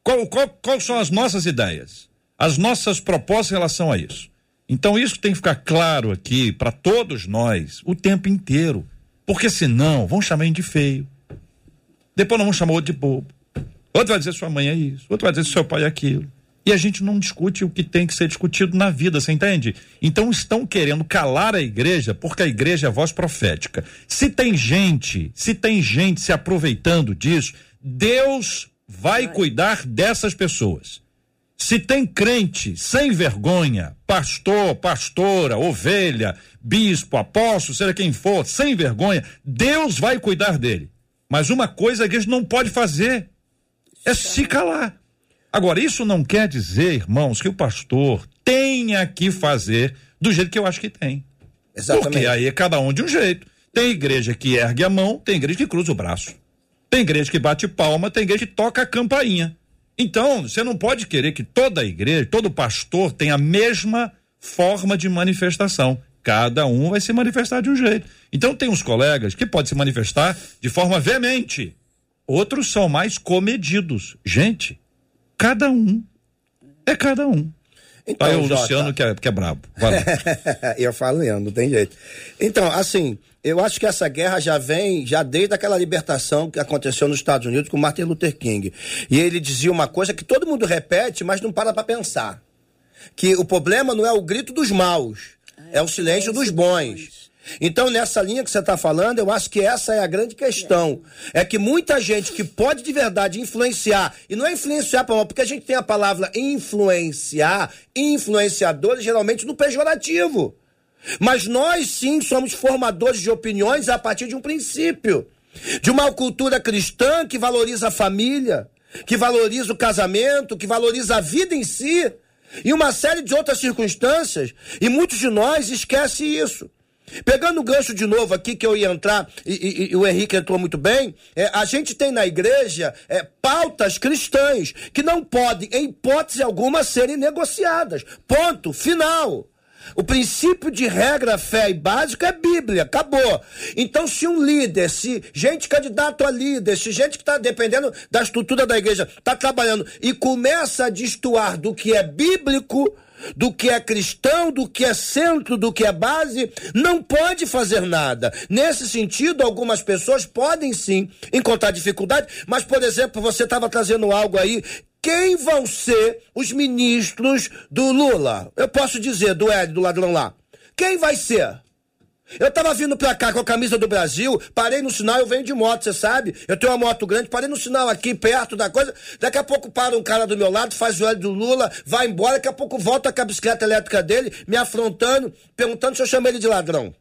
Qual, qual, quais são as nossas ideias? As nossas propostas em relação a isso? Então, isso tem que ficar claro aqui para todos nós o tempo inteiro. Porque senão vão chamar ele de feio. Depois não vão chamar outro de bobo. Outro vai dizer sua mãe é isso, outro vai dizer seu pai é aquilo. E a gente não discute o que tem que ser discutido na vida, você entende? Então estão querendo calar a igreja porque a igreja é voz profética. Se tem gente, se tem gente se aproveitando disso, Deus vai cuidar dessas pessoas. Se tem crente sem vergonha, pastor, pastora, ovelha, bispo, apóstolo, seja quem for, sem vergonha, Deus vai cuidar dele. Mas uma coisa que a gente não pode fazer é se calar. Agora, isso não quer dizer, irmãos, que o pastor tenha que fazer do jeito que eu acho que tem. Exatamente. Porque aí é cada um de um jeito. Tem igreja que ergue a mão, tem igreja que cruza o braço. Tem igreja que bate palma, tem igreja que toca a campainha. Então, você não pode querer que toda igreja, todo pastor tenha a mesma forma de manifestação. Cada um vai se manifestar de um jeito. Então, tem uns colegas que podem se manifestar de forma veemente. Outros são mais comedidos. Gente, cada um é cada um. Então, Aí o Jota... Luciano que é, que é brabo. eu falo mesmo, não tem jeito. Então, assim, eu acho que essa guerra já vem, já desde aquela libertação que aconteceu nos Estados Unidos com Martin Luther King. E ele dizia uma coisa que todo mundo repete, mas não para para pensar. Que o problema não é o grito dos maus, é o silêncio dos bons. Então, nessa linha que você está falando, eu acho que essa é a grande questão. É que muita gente que pode de verdade influenciar, e não é influenciar, porque a gente tem a palavra influenciar, influenciadores, geralmente no pejorativo. Mas nós sim somos formadores de opiniões a partir de um princípio. De uma cultura cristã que valoriza a família, que valoriza o casamento, que valoriza a vida em si, e uma série de outras circunstâncias, e muitos de nós esquecem isso. Pegando o gancho de novo aqui, que eu ia entrar, e, e, e o Henrique entrou muito bem, é, a gente tem na igreja é, pautas cristãs que não podem, em hipótese alguma, serem negociadas. Ponto, final. O princípio de regra, fé e básico é Bíblia, acabou. Então, se um líder, se gente candidato a líder, se gente que está dependendo da estrutura da igreja, está trabalhando e começa a destoar do que é bíblico, do que é cristão, do que é centro, do que é base, não pode fazer nada. Nesse sentido, algumas pessoas podem sim encontrar dificuldade, mas, por exemplo, você estava trazendo algo aí quem vão ser os ministros do Lula? Eu posso dizer, do Ed, do ladrão lá. Quem vai ser? Eu tava vindo pra cá com a camisa do Brasil, parei no sinal, eu venho de moto, você sabe? Eu tenho uma moto grande, parei no sinal aqui perto da coisa. Daqui a pouco para um cara do meu lado, faz o L do Lula, vai embora, daqui a pouco volta com a bicicleta elétrica dele, me afrontando, perguntando se eu chamei ele de ladrão.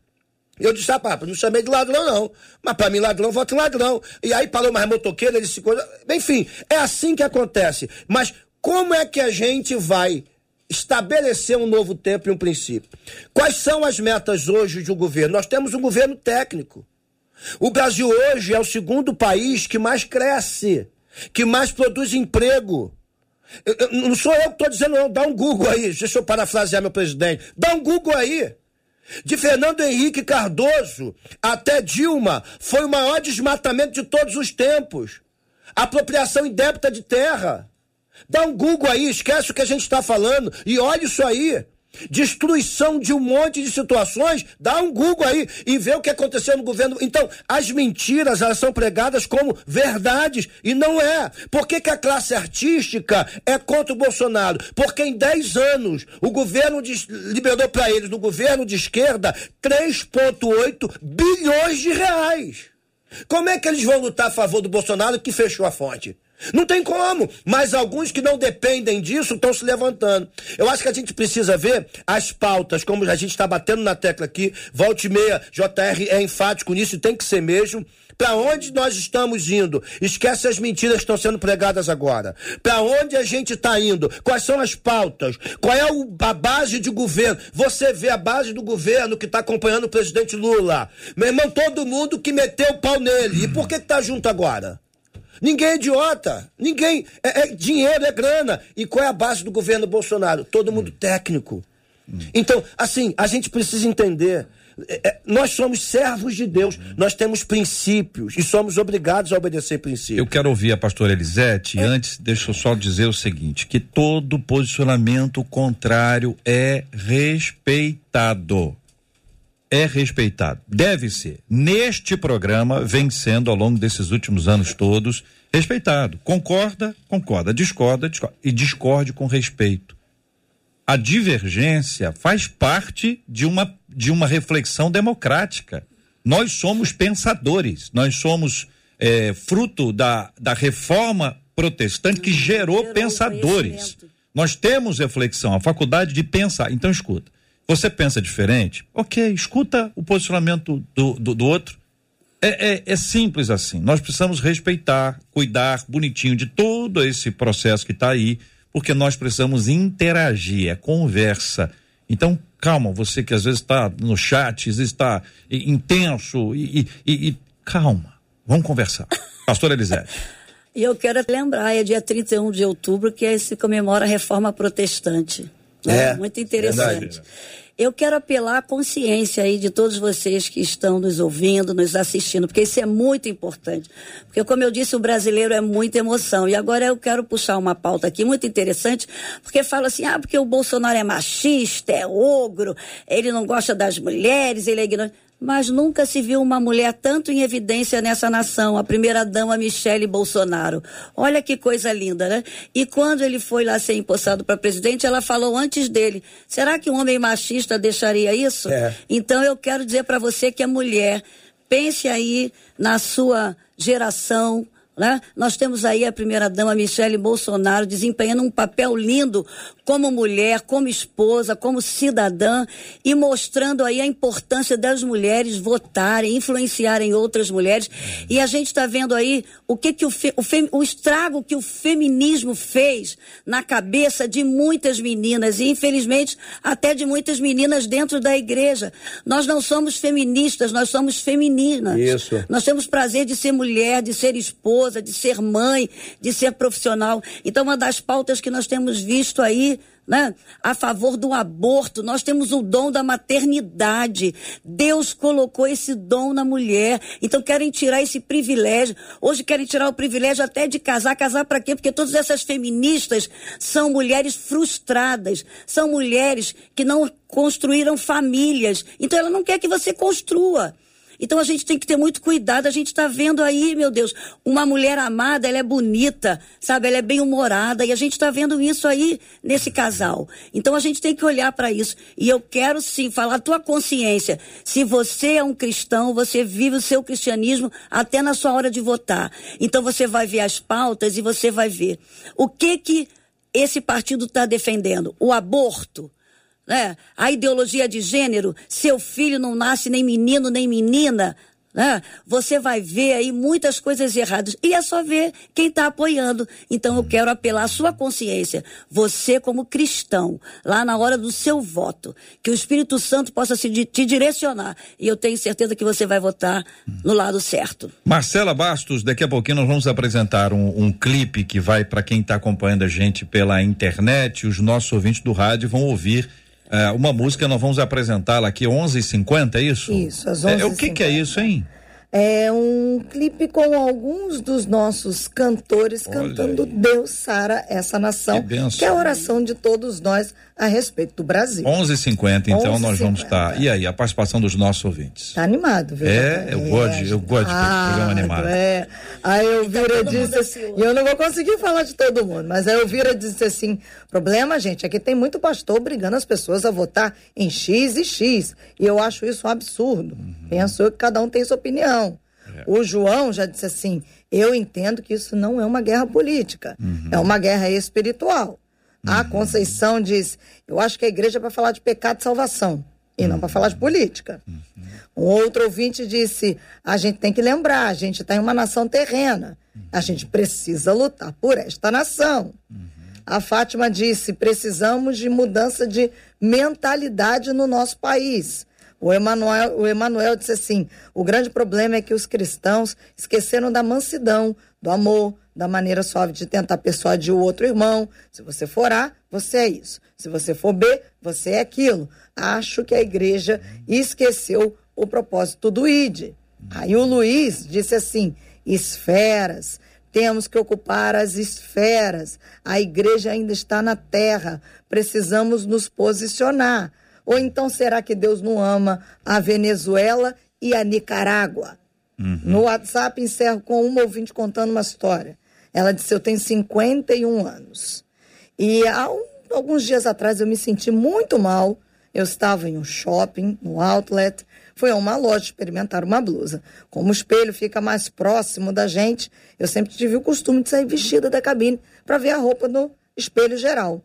Eu disse, ah, papo, não chamei de ladrão, não. Mas para mim, ladrão, voto em ladrão. E aí parou mais motoqueiro, ele se. Enfim, é assim que acontece. Mas como é que a gente vai estabelecer um novo tempo e um princípio? Quais são as metas hoje de um governo? Nós temos um governo técnico. O Brasil hoje é o segundo país que mais cresce, que mais produz emprego. Eu, eu, não sou eu que estou dizendo, não. Dá um Google aí. Deixa eu parafrasear meu presidente. Dá um Google aí. De Fernando Henrique Cardoso até Dilma, foi o maior desmatamento de todos os tempos. Apropriação indébita de terra. Dá um Google aí, esquece o que a gente está falando e olha isso aí. Destruição de um monte de situações, dá um Google aí e vê o que aconteceu no governo. Então, as mentiras, elas são pregadas como verdades e não é. Por que, que a classe artística é contra o Bolsonaro? Porque em 10 anos o governo de, liberou para eles, no governo de esquerda, 3,8 bilhões de reais. Como é que eles vão lutar a favor do Bolsonaro que fechou a fonte? Não tem como, mas alguns que não dependem disso estão se levantando. Eu acho que a gente precisa ver as pautas, como a gente está batendo na tecla aqui, volte e meia, JR é enfático nisso e tem que ser mesmo. Para onde nós estamos indo? Esquece as mentiras que estão sendo pregadas agora. Para onde a gente está indo? Quais são as pautas? Qual é a base de governo? Você vê a base do governo que está acompanhando o presidente Lula. Meu irmão, todo mundo que meteu o pau nele. E por que está junto agora? Ninguém é idiota. Ninguém. É, é, dinheiro, é grana. E qual é a base do governo Bolsonaro? Todo mundo técnico. Então, assim, a gente precisa entender. É, é, nós somos servos de Deus, nós temos princípios e somos obrigados a obedecer princípios. Eu quero ouvir a pastora Elisete. É. Antes, deixa eu só dizer o seguinte: que todo posicionamento contrário é respeitado é respeitado. Deve ser. Neste programa, vem sendo ao longo desses últimos anos todos respeitado. Concorda, concorda. Discorda, discorda. E discorde com respeito. A divergência faz parte de uma, de uma reflexão democrática. Nós somos pensadores, nós somos é, fruto da, da reforma protestante que gerou, gerou pensadores. Nós temos reflexão, a faculdade de pensar. Então, escuta você pensa diferente? Ok, escuta o posicionamento do, do, do outro. É, é, é, simples assim. Nós precisamos respeitar, cuidar bonitinho de todo esse processo que está aí, porque nós precisamos interagir, é conversa. Então, calma, você que às vezes está no chat, está intenso, e, e, e, calma, vamos conversar. Pastor Elisete. E eu quero lembrar, é dia 31 de outubro que se comemora a reforma protestante. Né? É, Muito interessante. Verdade. Eu quero apelar à consciência aí de todos vocês que estão nos ouvindo, nos assistindo, porque isso é muito importante. Porque, como eu disse, o brasileiro é muita emoção. E agora eu quero puxar uma pauta aqui muito interessante, porque fala assim: ah, porque o Bolsonaro é machista, é ogro, ele não gosta das mulheres, ele é ignorante mas nunca se viu uma mulher tanto em evidência nessa nação, a primeira-dama Michele Bolsonaro. Olha que coisa linda, né? E quando ele foi lá ser empossado para presidente, ela falou antes dele: será que um homem machista deixaria isso? É. Então eu quero dizer para você que a mulher, pense aí na sua geração né? Nós temos aí a primeira-dama Michele Bolsonaro desempenhando um papel lindo como mulher, como esposa, como cidadã e mostrando aí a importância das mulheres votarem, influenciarem outras mulheres. E a gente está vendo aí o que, que o, fe, o, fem, o estrago que o feminismo fez na cabeça de muitas meninas e, infelizmente, até de muitas meninas dentro da igreja. Nós não somos feministas, nós somos femininas. Isso. Nós temos prazer de ser mulher, de ser esposa esposa, de ser mãe, de ser profissional. Então, uma das pautas que nós temos visto aí né? a favor do aborto. Nós temos o dom da maternidade. Deus colocou esse dom na mulher. Então querem tirar esse privilégio. Hoje querem tirar o privilégio até de casar. Casar para quê? Porque todas essas feministas são mulheres frustradas, são mulheres que não construíram famílias. Então ela não quer que você construa. Então a gente tem que ter muito cuidado. A gente está vendo aí, meu Deus, uma mulher amada, ela é bonita, sabe? Ela é bem humorada e a gente está vendo isso aí nesse casal. Então a gente tem que olhar para isso. E eu quero sim falar a tua consciência. Se você é um cristão, você vive o seu cristianismo até na sua hora de votar. Então você vai ver as pautas e você vai ver o que que esse partido está defendendo. O aborto né? A ideologia de gênero, seu filho não nasce nem menino nem menina, né? Você vai ver aí muitas coisas erradas. E é só ver quem está apoiando. Então eu quero apelar à sua consciência. Você, como cristão, lá na hora do seu voto, que o Espírito Santo possa se, te direcionar. E eu tenho certeza que você vai votar no lado certo. Marcela Bastos, daqui a pouquinho nós vamos apresentar um, um clipe que vai para quem está acompanhando a gente pela internet. Os nossos ouvintes do rádio vão ouvir uma música nós vamos apresentá-la aqui 11:50 é isso? Isso, às 11 é, O que, que é isso, hein? É um clipe com alguns dos nossos cantores Olha cantando aí. Deus Sara essa nação, Que que é a oração de todos nós a respeito do Brasil. 11:50 então nós vamos 11h50. estar. E aí, a participação dos nossos ouvintes. Tá animado, viu? É, eu gosto de- eu gosto de Ah, programa animado. É. Aí eu vira disse assim, e eu não vou conseguir falar de todo mundo, mas aí eu vira disse assim, problema, gente, é que tem muito pastor obrigando as pessoas a votar em X e X, e eu acho isso um absurdo. Uhum. Penso eu que cada um tem sua opinião. É. O João já disse assim, eu entendo que isso não é uma guerra política, Uhum. é uma guerra espiritual. A Conceição diz, eu acho que a igreja é para falar de pecado e salvação, e não para falar de política. Um outro ouvinte disse: a gente tem que lembrar, a gente está em uma nação terrena. A gente precisa lutar por esta nação. A Fátima disse: precisamos de mudança de mentalidade no nosso país. O Emanuel, o Emanuel disse assim: o grande problema é que os cristãos esqueceram da mansidão, do amor, da maneira suave de tentar persuadir o outro irmão. Se você for A, você é isso. Se você for B, você é aquilo. Acho que a igreja esqueceu o propósito do ID. Aí o Luiz disse assim: esferas. Temos que ocupar as esferas. A igreja ainda está na terra. Precisamos nos posicionar. Ou então será que Deus não ama a Venezuela e a Nicarágua? No WhatsApp encerro com uma ouvinte contando uma história. Ela disse: Eu tenho 51 anos. E há um- alguns dias atrás eu me senti muito mal. Eu estava em um shopping, no outlet, fui a uma loja experimentar uma blusa. Como o espelho fica mais próximo da gente, eu sempre tive o costume de sair vestida da cabine para ver a roupa no espelho geral.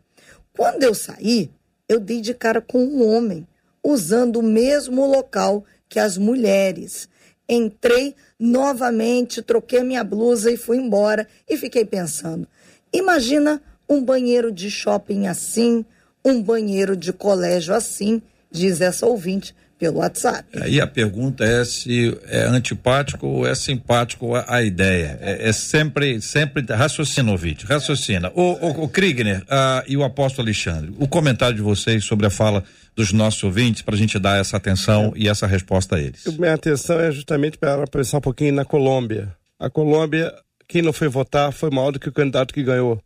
Quando eu saí, eu dei de cara com um homem, usando o mesmo local que as mulheres. Entrei novamente, troquei minha blusa e fui embora. E fiquei pensando: imagina um banheiro de shopping assim, um banheiro de colégio assim, diz essa ouvinte pelo WhatsApp. Aí a pergunta é se é antipático ou é simpático a, a ideia. É, é sempre, sempre raciocina, ouvinte, raciocina. O, o, o Kriegner ah, e o apóstolo Alexandre, o comentário de vocês sobre a fala dos nossos ouvintes para a gente dar essa atenção e essa resposta a eles. Minha atenção é justamente para pensar um pouquinho na Colômbia. A Colômbia, quem não foi votar foi maior do que o candidato que ganhou.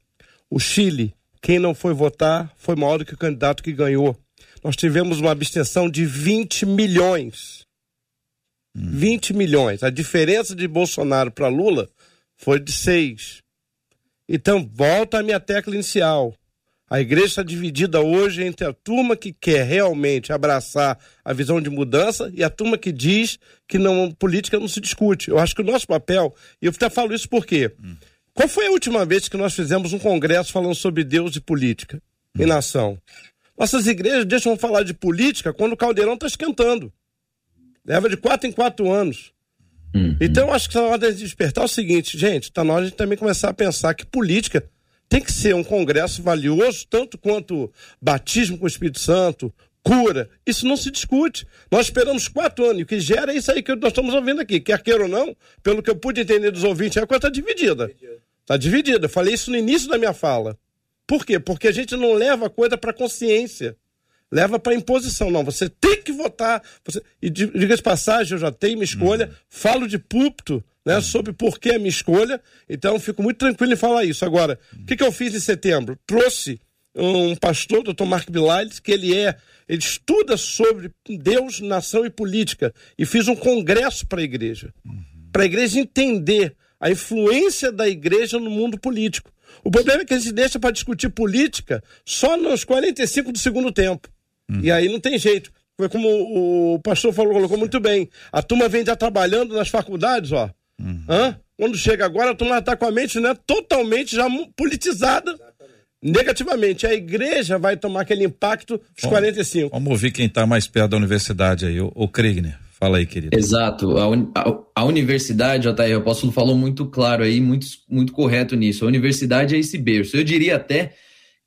O Chile, quem não foi votar foi maior do que o candidato que ganhou. Nós tivemos uma abstenção de 20 milhões. 20 milhões. A diferença de Bolsonaro para Lula foi de 6. Então, volta à minha tecla inicial. A igreja está dividida hoje entre a turma que quer realmente abraçar a visão de mudança e a turma que diz que não política não se discute. Eu acho que o nosso papel, e eu até falo isso por quê? Qual foi a última vez que nós fizemos um congresso falando sobre Deus e política e nação? Nossas igrejas deixam falar de política quando o caldeirão está esquentando. Leva de quatro em quatro anos. Então, eu acho que está na hora de despertar o seguinte, gente, está na hora de também começar a pensar que política tem que ser um congresso valioso, tanto quanto batismo com o Espírito Santo, cura. Isso não se discute. Nós esperamos quatro anos, e o que gera é isso aí que nós estamos ouvindo aqui. Quer queira ou não, pelo que eu pude entender dos ouvintes, a coisa está dividida. Está dividida. Eu falei isso no início da minha fala. Por quê? Porque a gente não leva a coisa para consciência. Leva para imposição. Não, você tem que votar. Você... E di- diga de passagem, eu já tenho minha escolha, falo de púlpito né, sobre por que a minha escolha, então fico muito tranquilo em falar isso. Agora, o que, que eu fiz em setembro? Trouxe um pastor, doutor Mark Bilares, que ele é, ele estuda sobre Deus, nação e política, e fiz um congresso para a igreja, para a igreja entender a influência da igreja no mundo político. O problema é que a gente deixa para discutir política só nos 45 do segundo tempo. E aí não tem jeito. Foi como o pastor falou, colocou muito bem. A turma vem já trabalhando nas faculdades, ó. Hã? Quando chega agora, a turma está com a mente né, totalmente já politizada negativamente. A igreja vai tomar aquele impacto dos Bom, 45. Vamos ouvir quem está mais perto da universidade aí, o, o Kriegner. Fala aí, querido. Exato. A, uni- a- a universidade, JR, o apóstolo falou muito claro aí, muito, muito correto nisso. A universidade é esse berço. Eu diria até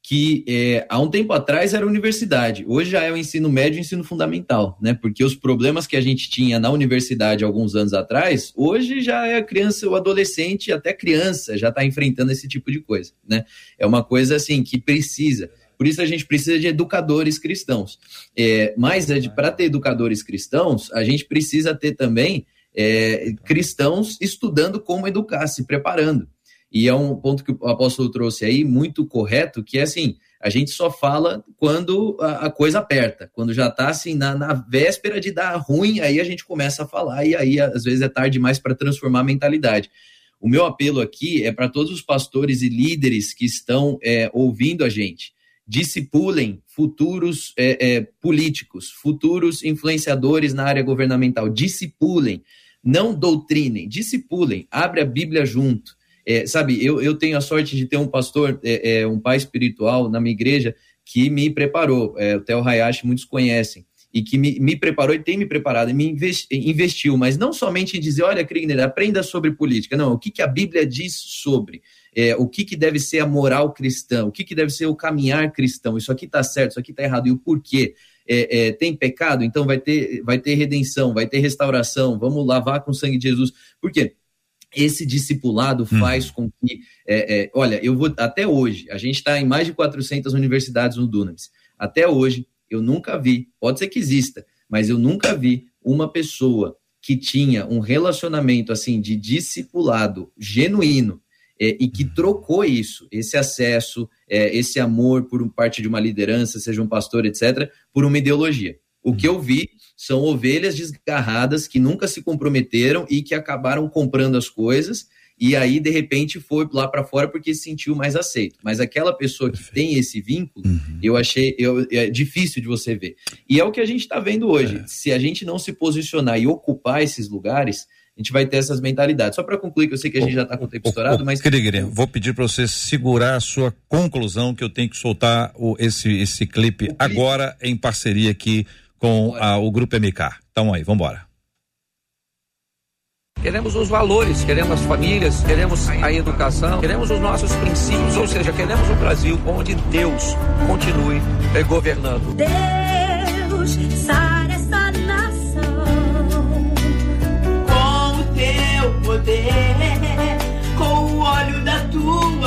que é, há um tempo atrás era universidade, hoje já é o ensino médio e ensino fundamental, né? Porque os problemas que a gente tinha na universidade alguns anos atrás, hoje já é a criança, o adolescente, até criança já está enfrentando esse tipo de coisa, né? É uma coisa assim que precisa. Por isso a gente precisa de educadores cristãos. É, mas para ter educadores cristãos, a gente precisa ter também é, cristãos estudando como educar, se preparando. E é um ponto que o apóstolo trouxe aí, muito correto, que é assim, a gente só fala quando a, a coisa aperta, quando já está assim, na, na, véspera de dar ruim, aí a gente começa a falar, e aí às vezes é tarde demais para transformar a mentalidade. O meu apelo aqui é para todos os pastores e líderes que estão é, ouvindo a gente. Discipulem futuros é, é, políticos, futuros influenciadores na área governamental. Discipulem, não doutrinem, discipulem. Abre a Bíblia junto é, sabe, eu, eu tenho a sorte de ter um pastor, é, é, um pai espiritual na minha igreja que me preparou. É, o Theo Hayashi, muitos conhecem. E que me, me preparou e tem me preparado e me investiu, mas não somente em dizer, olha, Krigner, aprenda sobre política. Não, o que, que a Bíblia diz sobre? É, o que, que deve ser a moral cristã? O que, que deve ser o caminhar cristão? Isso aqui está certo, isso aqui está errado. E o porquê? É, é, tem pecado, então vai ter, vai ter redenção, vai ter restauração, vamos lavar com o sangue de Jesus. Por quê? esse discipulado hum. faz com que, é, é, olha, eu vou até hoje, a gente está em mais de 400 universidades no Dunamis. Até hoje, eu nunca vi, pode ser que exista, mas eu nunca vi uma pessoa que tinha um relacionamento assim de discipulado genuíno é, e que trocou isso, esse acesso, é, esse amor por parte de uma liderança, seja um pastor, etc., por uma ideologia. O que eu vi são ovelhas desgarradas que nunca se comprometeram e que acabaram comprando as coisas e aí de repente foi lá para fora porque se sentiu mais aceito. Mas aquela pessoa que Perfeito. tem esse vínculo, uhum. eu achei eu, é difícil de você ver. E é o que a gente está vendo hoje. É. Se a gente não se posicionar e ocupar esses lugares, a gente vai ter essas mentalidades. Só para concluir, que eu sei que a gente já está com o tempo estourado, mas. Querido, vou pedir para você segurar a sua conclusão, que eu tenho que soltar o, esse, esse clipe, clipe agora em parceria aqui com a, o Grupo MK. Então aí, vamos embora. Queremos os valores, queremos as famílias, queremos a educação, queremos os nossos princípios, ou seja, queremos um Brasil onde Deus continue governando. Deus, poder, com o óleo da tua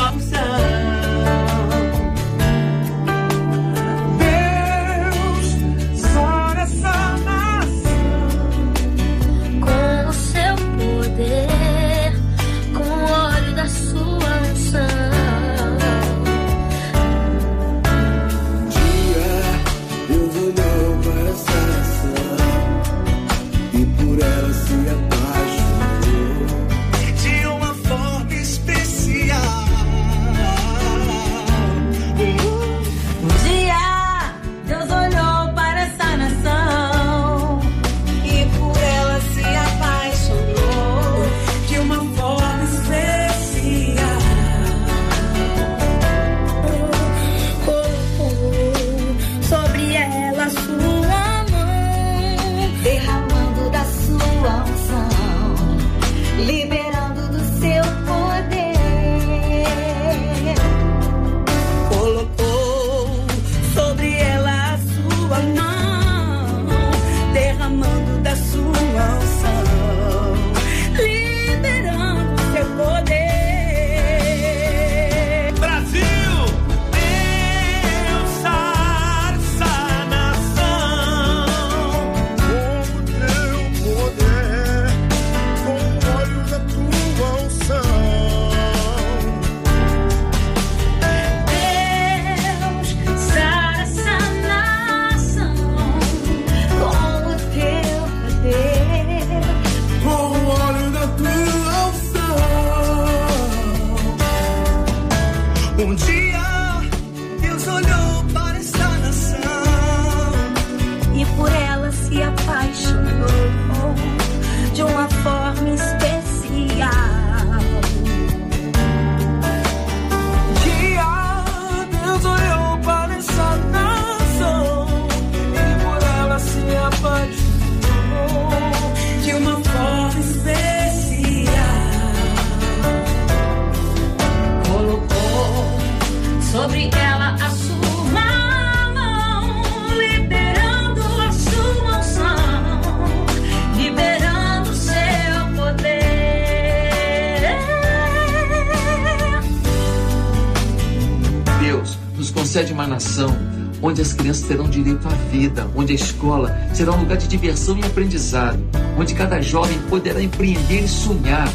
É sede uma nação onde as crianças terão direito à vida, onde a escola será um lugar de diversão e aprendizado, onde cada jovem poderá empreender e sonhar.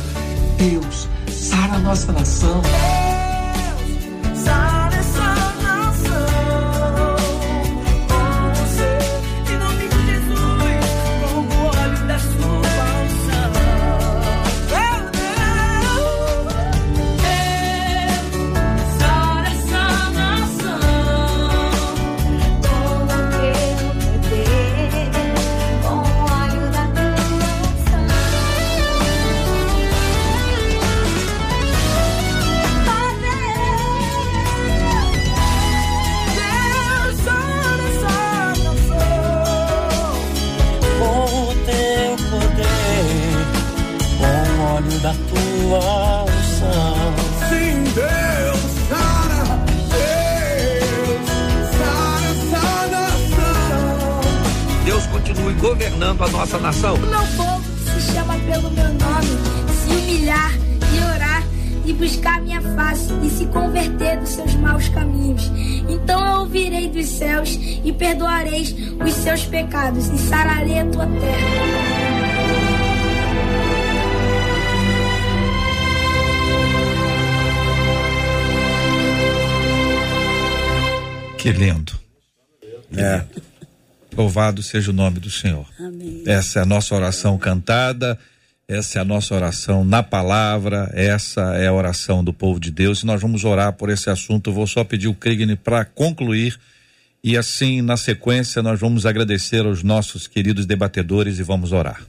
Deus, sara a nossa nação. Louvado seja o nome do Senhor. Amém. Essa é a nossa oração cantada, essa é a nossa oração na palavra, essa é a oração do povo de Deus. E nós vamos orar por esse assunto. Eu vou só pedir o Krigne para concluir. E assim, na sequência, nós vamos agradecer aos nossos queridos debatedores e vamos orar.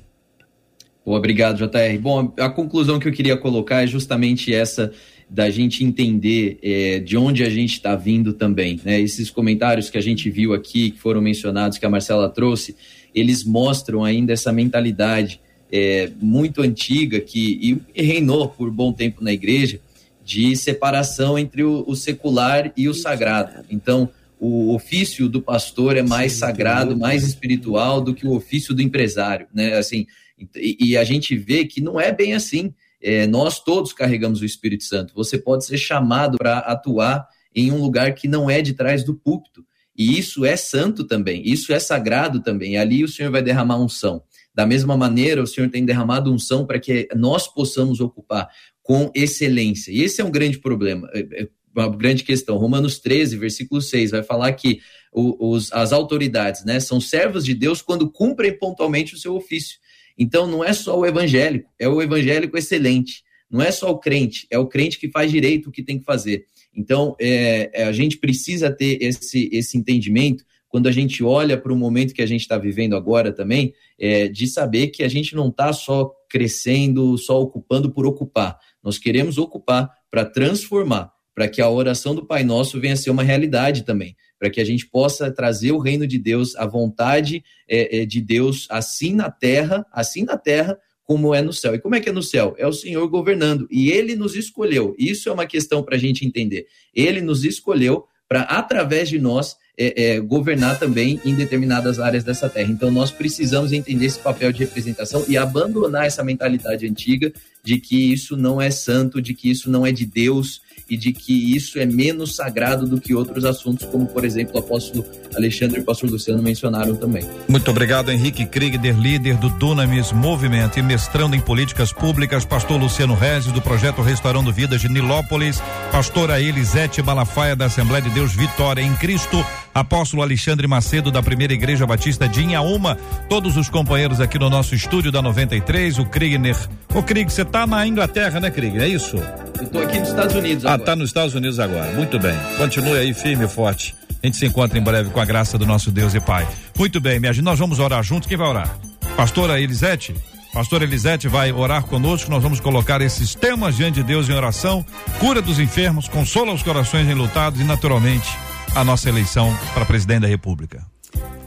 Obrigado, JR. Bom, a conclusão que eu queria colocar é justamente essa da gente entender eh, de onde a gente está vindo também. Né? Esses comentários que a gente viu aqui, que foram mencionados, que a Marcela trouxe, eles mostram ainda essa mentalidade eh, muito antiga que e reinou por bom tempo na igreja de separação entre o, o secular e o sagrado. Então, o ofício do pastor é mais sagrado, mais espiritual do que o ofício do empresário, né? Assim, e, e a gente vê que não é bem assim. É, nós todos carregamos o Espírito Santo. Você pode ser chamado para atuar em um lugar que não é de trás do púlpito. E isso é santo também, isso é sagrado também. E ali o Senhor vai derramar unção. Da mesma maneira, o Senhor tem derramado unção para que nós possamos ocupar com excelência. E esse é um grande problema, é, é uma grande questão. Romanos 13, versículo 6, vai falar que os, as autoridades né, são servos de Deus quando cumprem pontualmente o seu ofício. Então, não é só o evangélico, é o evangélico excelente. Não é só o crente, é o crente que faz direito o que tem que fazer. Então, é, é, a gente precisa ter esse, esse entendimento quando a gente olha para o momento que a gente está vivendo agora também, é, de saber que a gente não está só crescendo, só ocupando por ocupar. Nós queremos ocupar para transformar, para que a oração do Pai Nosso venha a ser uma realidade também, para que a gente possa trazer o reino de Deus, a vontade é, é, de Deus, assim na terra, assim na terra, como é no céu. E como é que é no céu? É o Senhor governando. E Ele nos escolheu. Isso é uma questão para a gente entender. Ele nos escolheu para, através de nós, é, é, governar também em determinadas áreas dessa terra. Então, nós precisamos entender esse papel de representação e abandonar essa mentalidade antiga de que isso não é santo, de que isso não é de Deus e de que isso é menos sagrado do que outros assuntos, como, por exemplo, o apóstolo Alexandre e o pastor Luciano mencionaram também. Muito obrigado, Henrique Kriegder, líder do Dunamis Movimento e mestrando em políticas públicas, pastor Luciano Rezes, do projeto Restaurando Vidas de Nilópolis, pastora Elisete Malafaia, da Assembleia de Deus Vitória em Cristo, apóstolo Alexandre Macedo, da Primeira Igreja Batista de Inhaúma, todos os companheiros aqui no nosso estúdio da 93, o Kriegner. Ô, Krieg, você tá na Inglaterra, né, Krieg? É isso? Eu tô aqui nos Estados Unidos Ah, agora. tá nos Estados Unidos agora. Muito bem. Continue aí firme e forte. A gente se encontra em breve com a graça do nosso Deus e Pai. Muito bem, minha gente, nós vamos orar juntos. Quem vai orar? Pastora Elisete? Pastora Elisete vai orar conosco. Nós vamos colocar esses temas diante de Deus em oração. Cura dos enfermos, consola os corações enlutados e, naturalmente, a nossa eleição para presidente da República.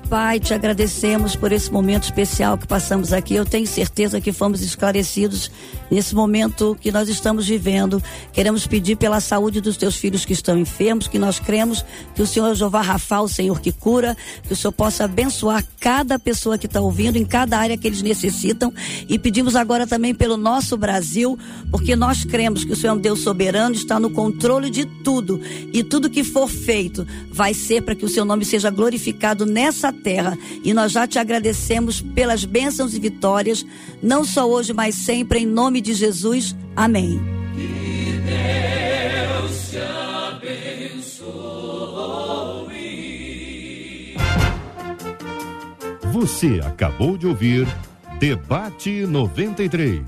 Pai, te agradecemos por esse momento especial que passamos aqui. Eu tenho certeza que fomos esclarecidos nesse momento que nós estamos vivendo. Queremos pedir pela saúde dos teus filhos que estão enfermos, que nós cremos que o Senhor Jeová Rafa, o Senhor que cura, que o Senhor possa abençoar cada pessoa que está ouvindo em cada área que eles necessitam. E pedimos agora também pelo nosso Brasil, porque nós cremos que o Senhor é um Deus soberano, está no controle de tudo. E tudo que for feito vai ser para que o seu nome seja glorificado nessa terra. E nós já te agradecemos pelas bênçãos e vitórias, não só hoje, mas sempre, em nome de Jesus. Amém. Você acabou de ouvir Debate 93.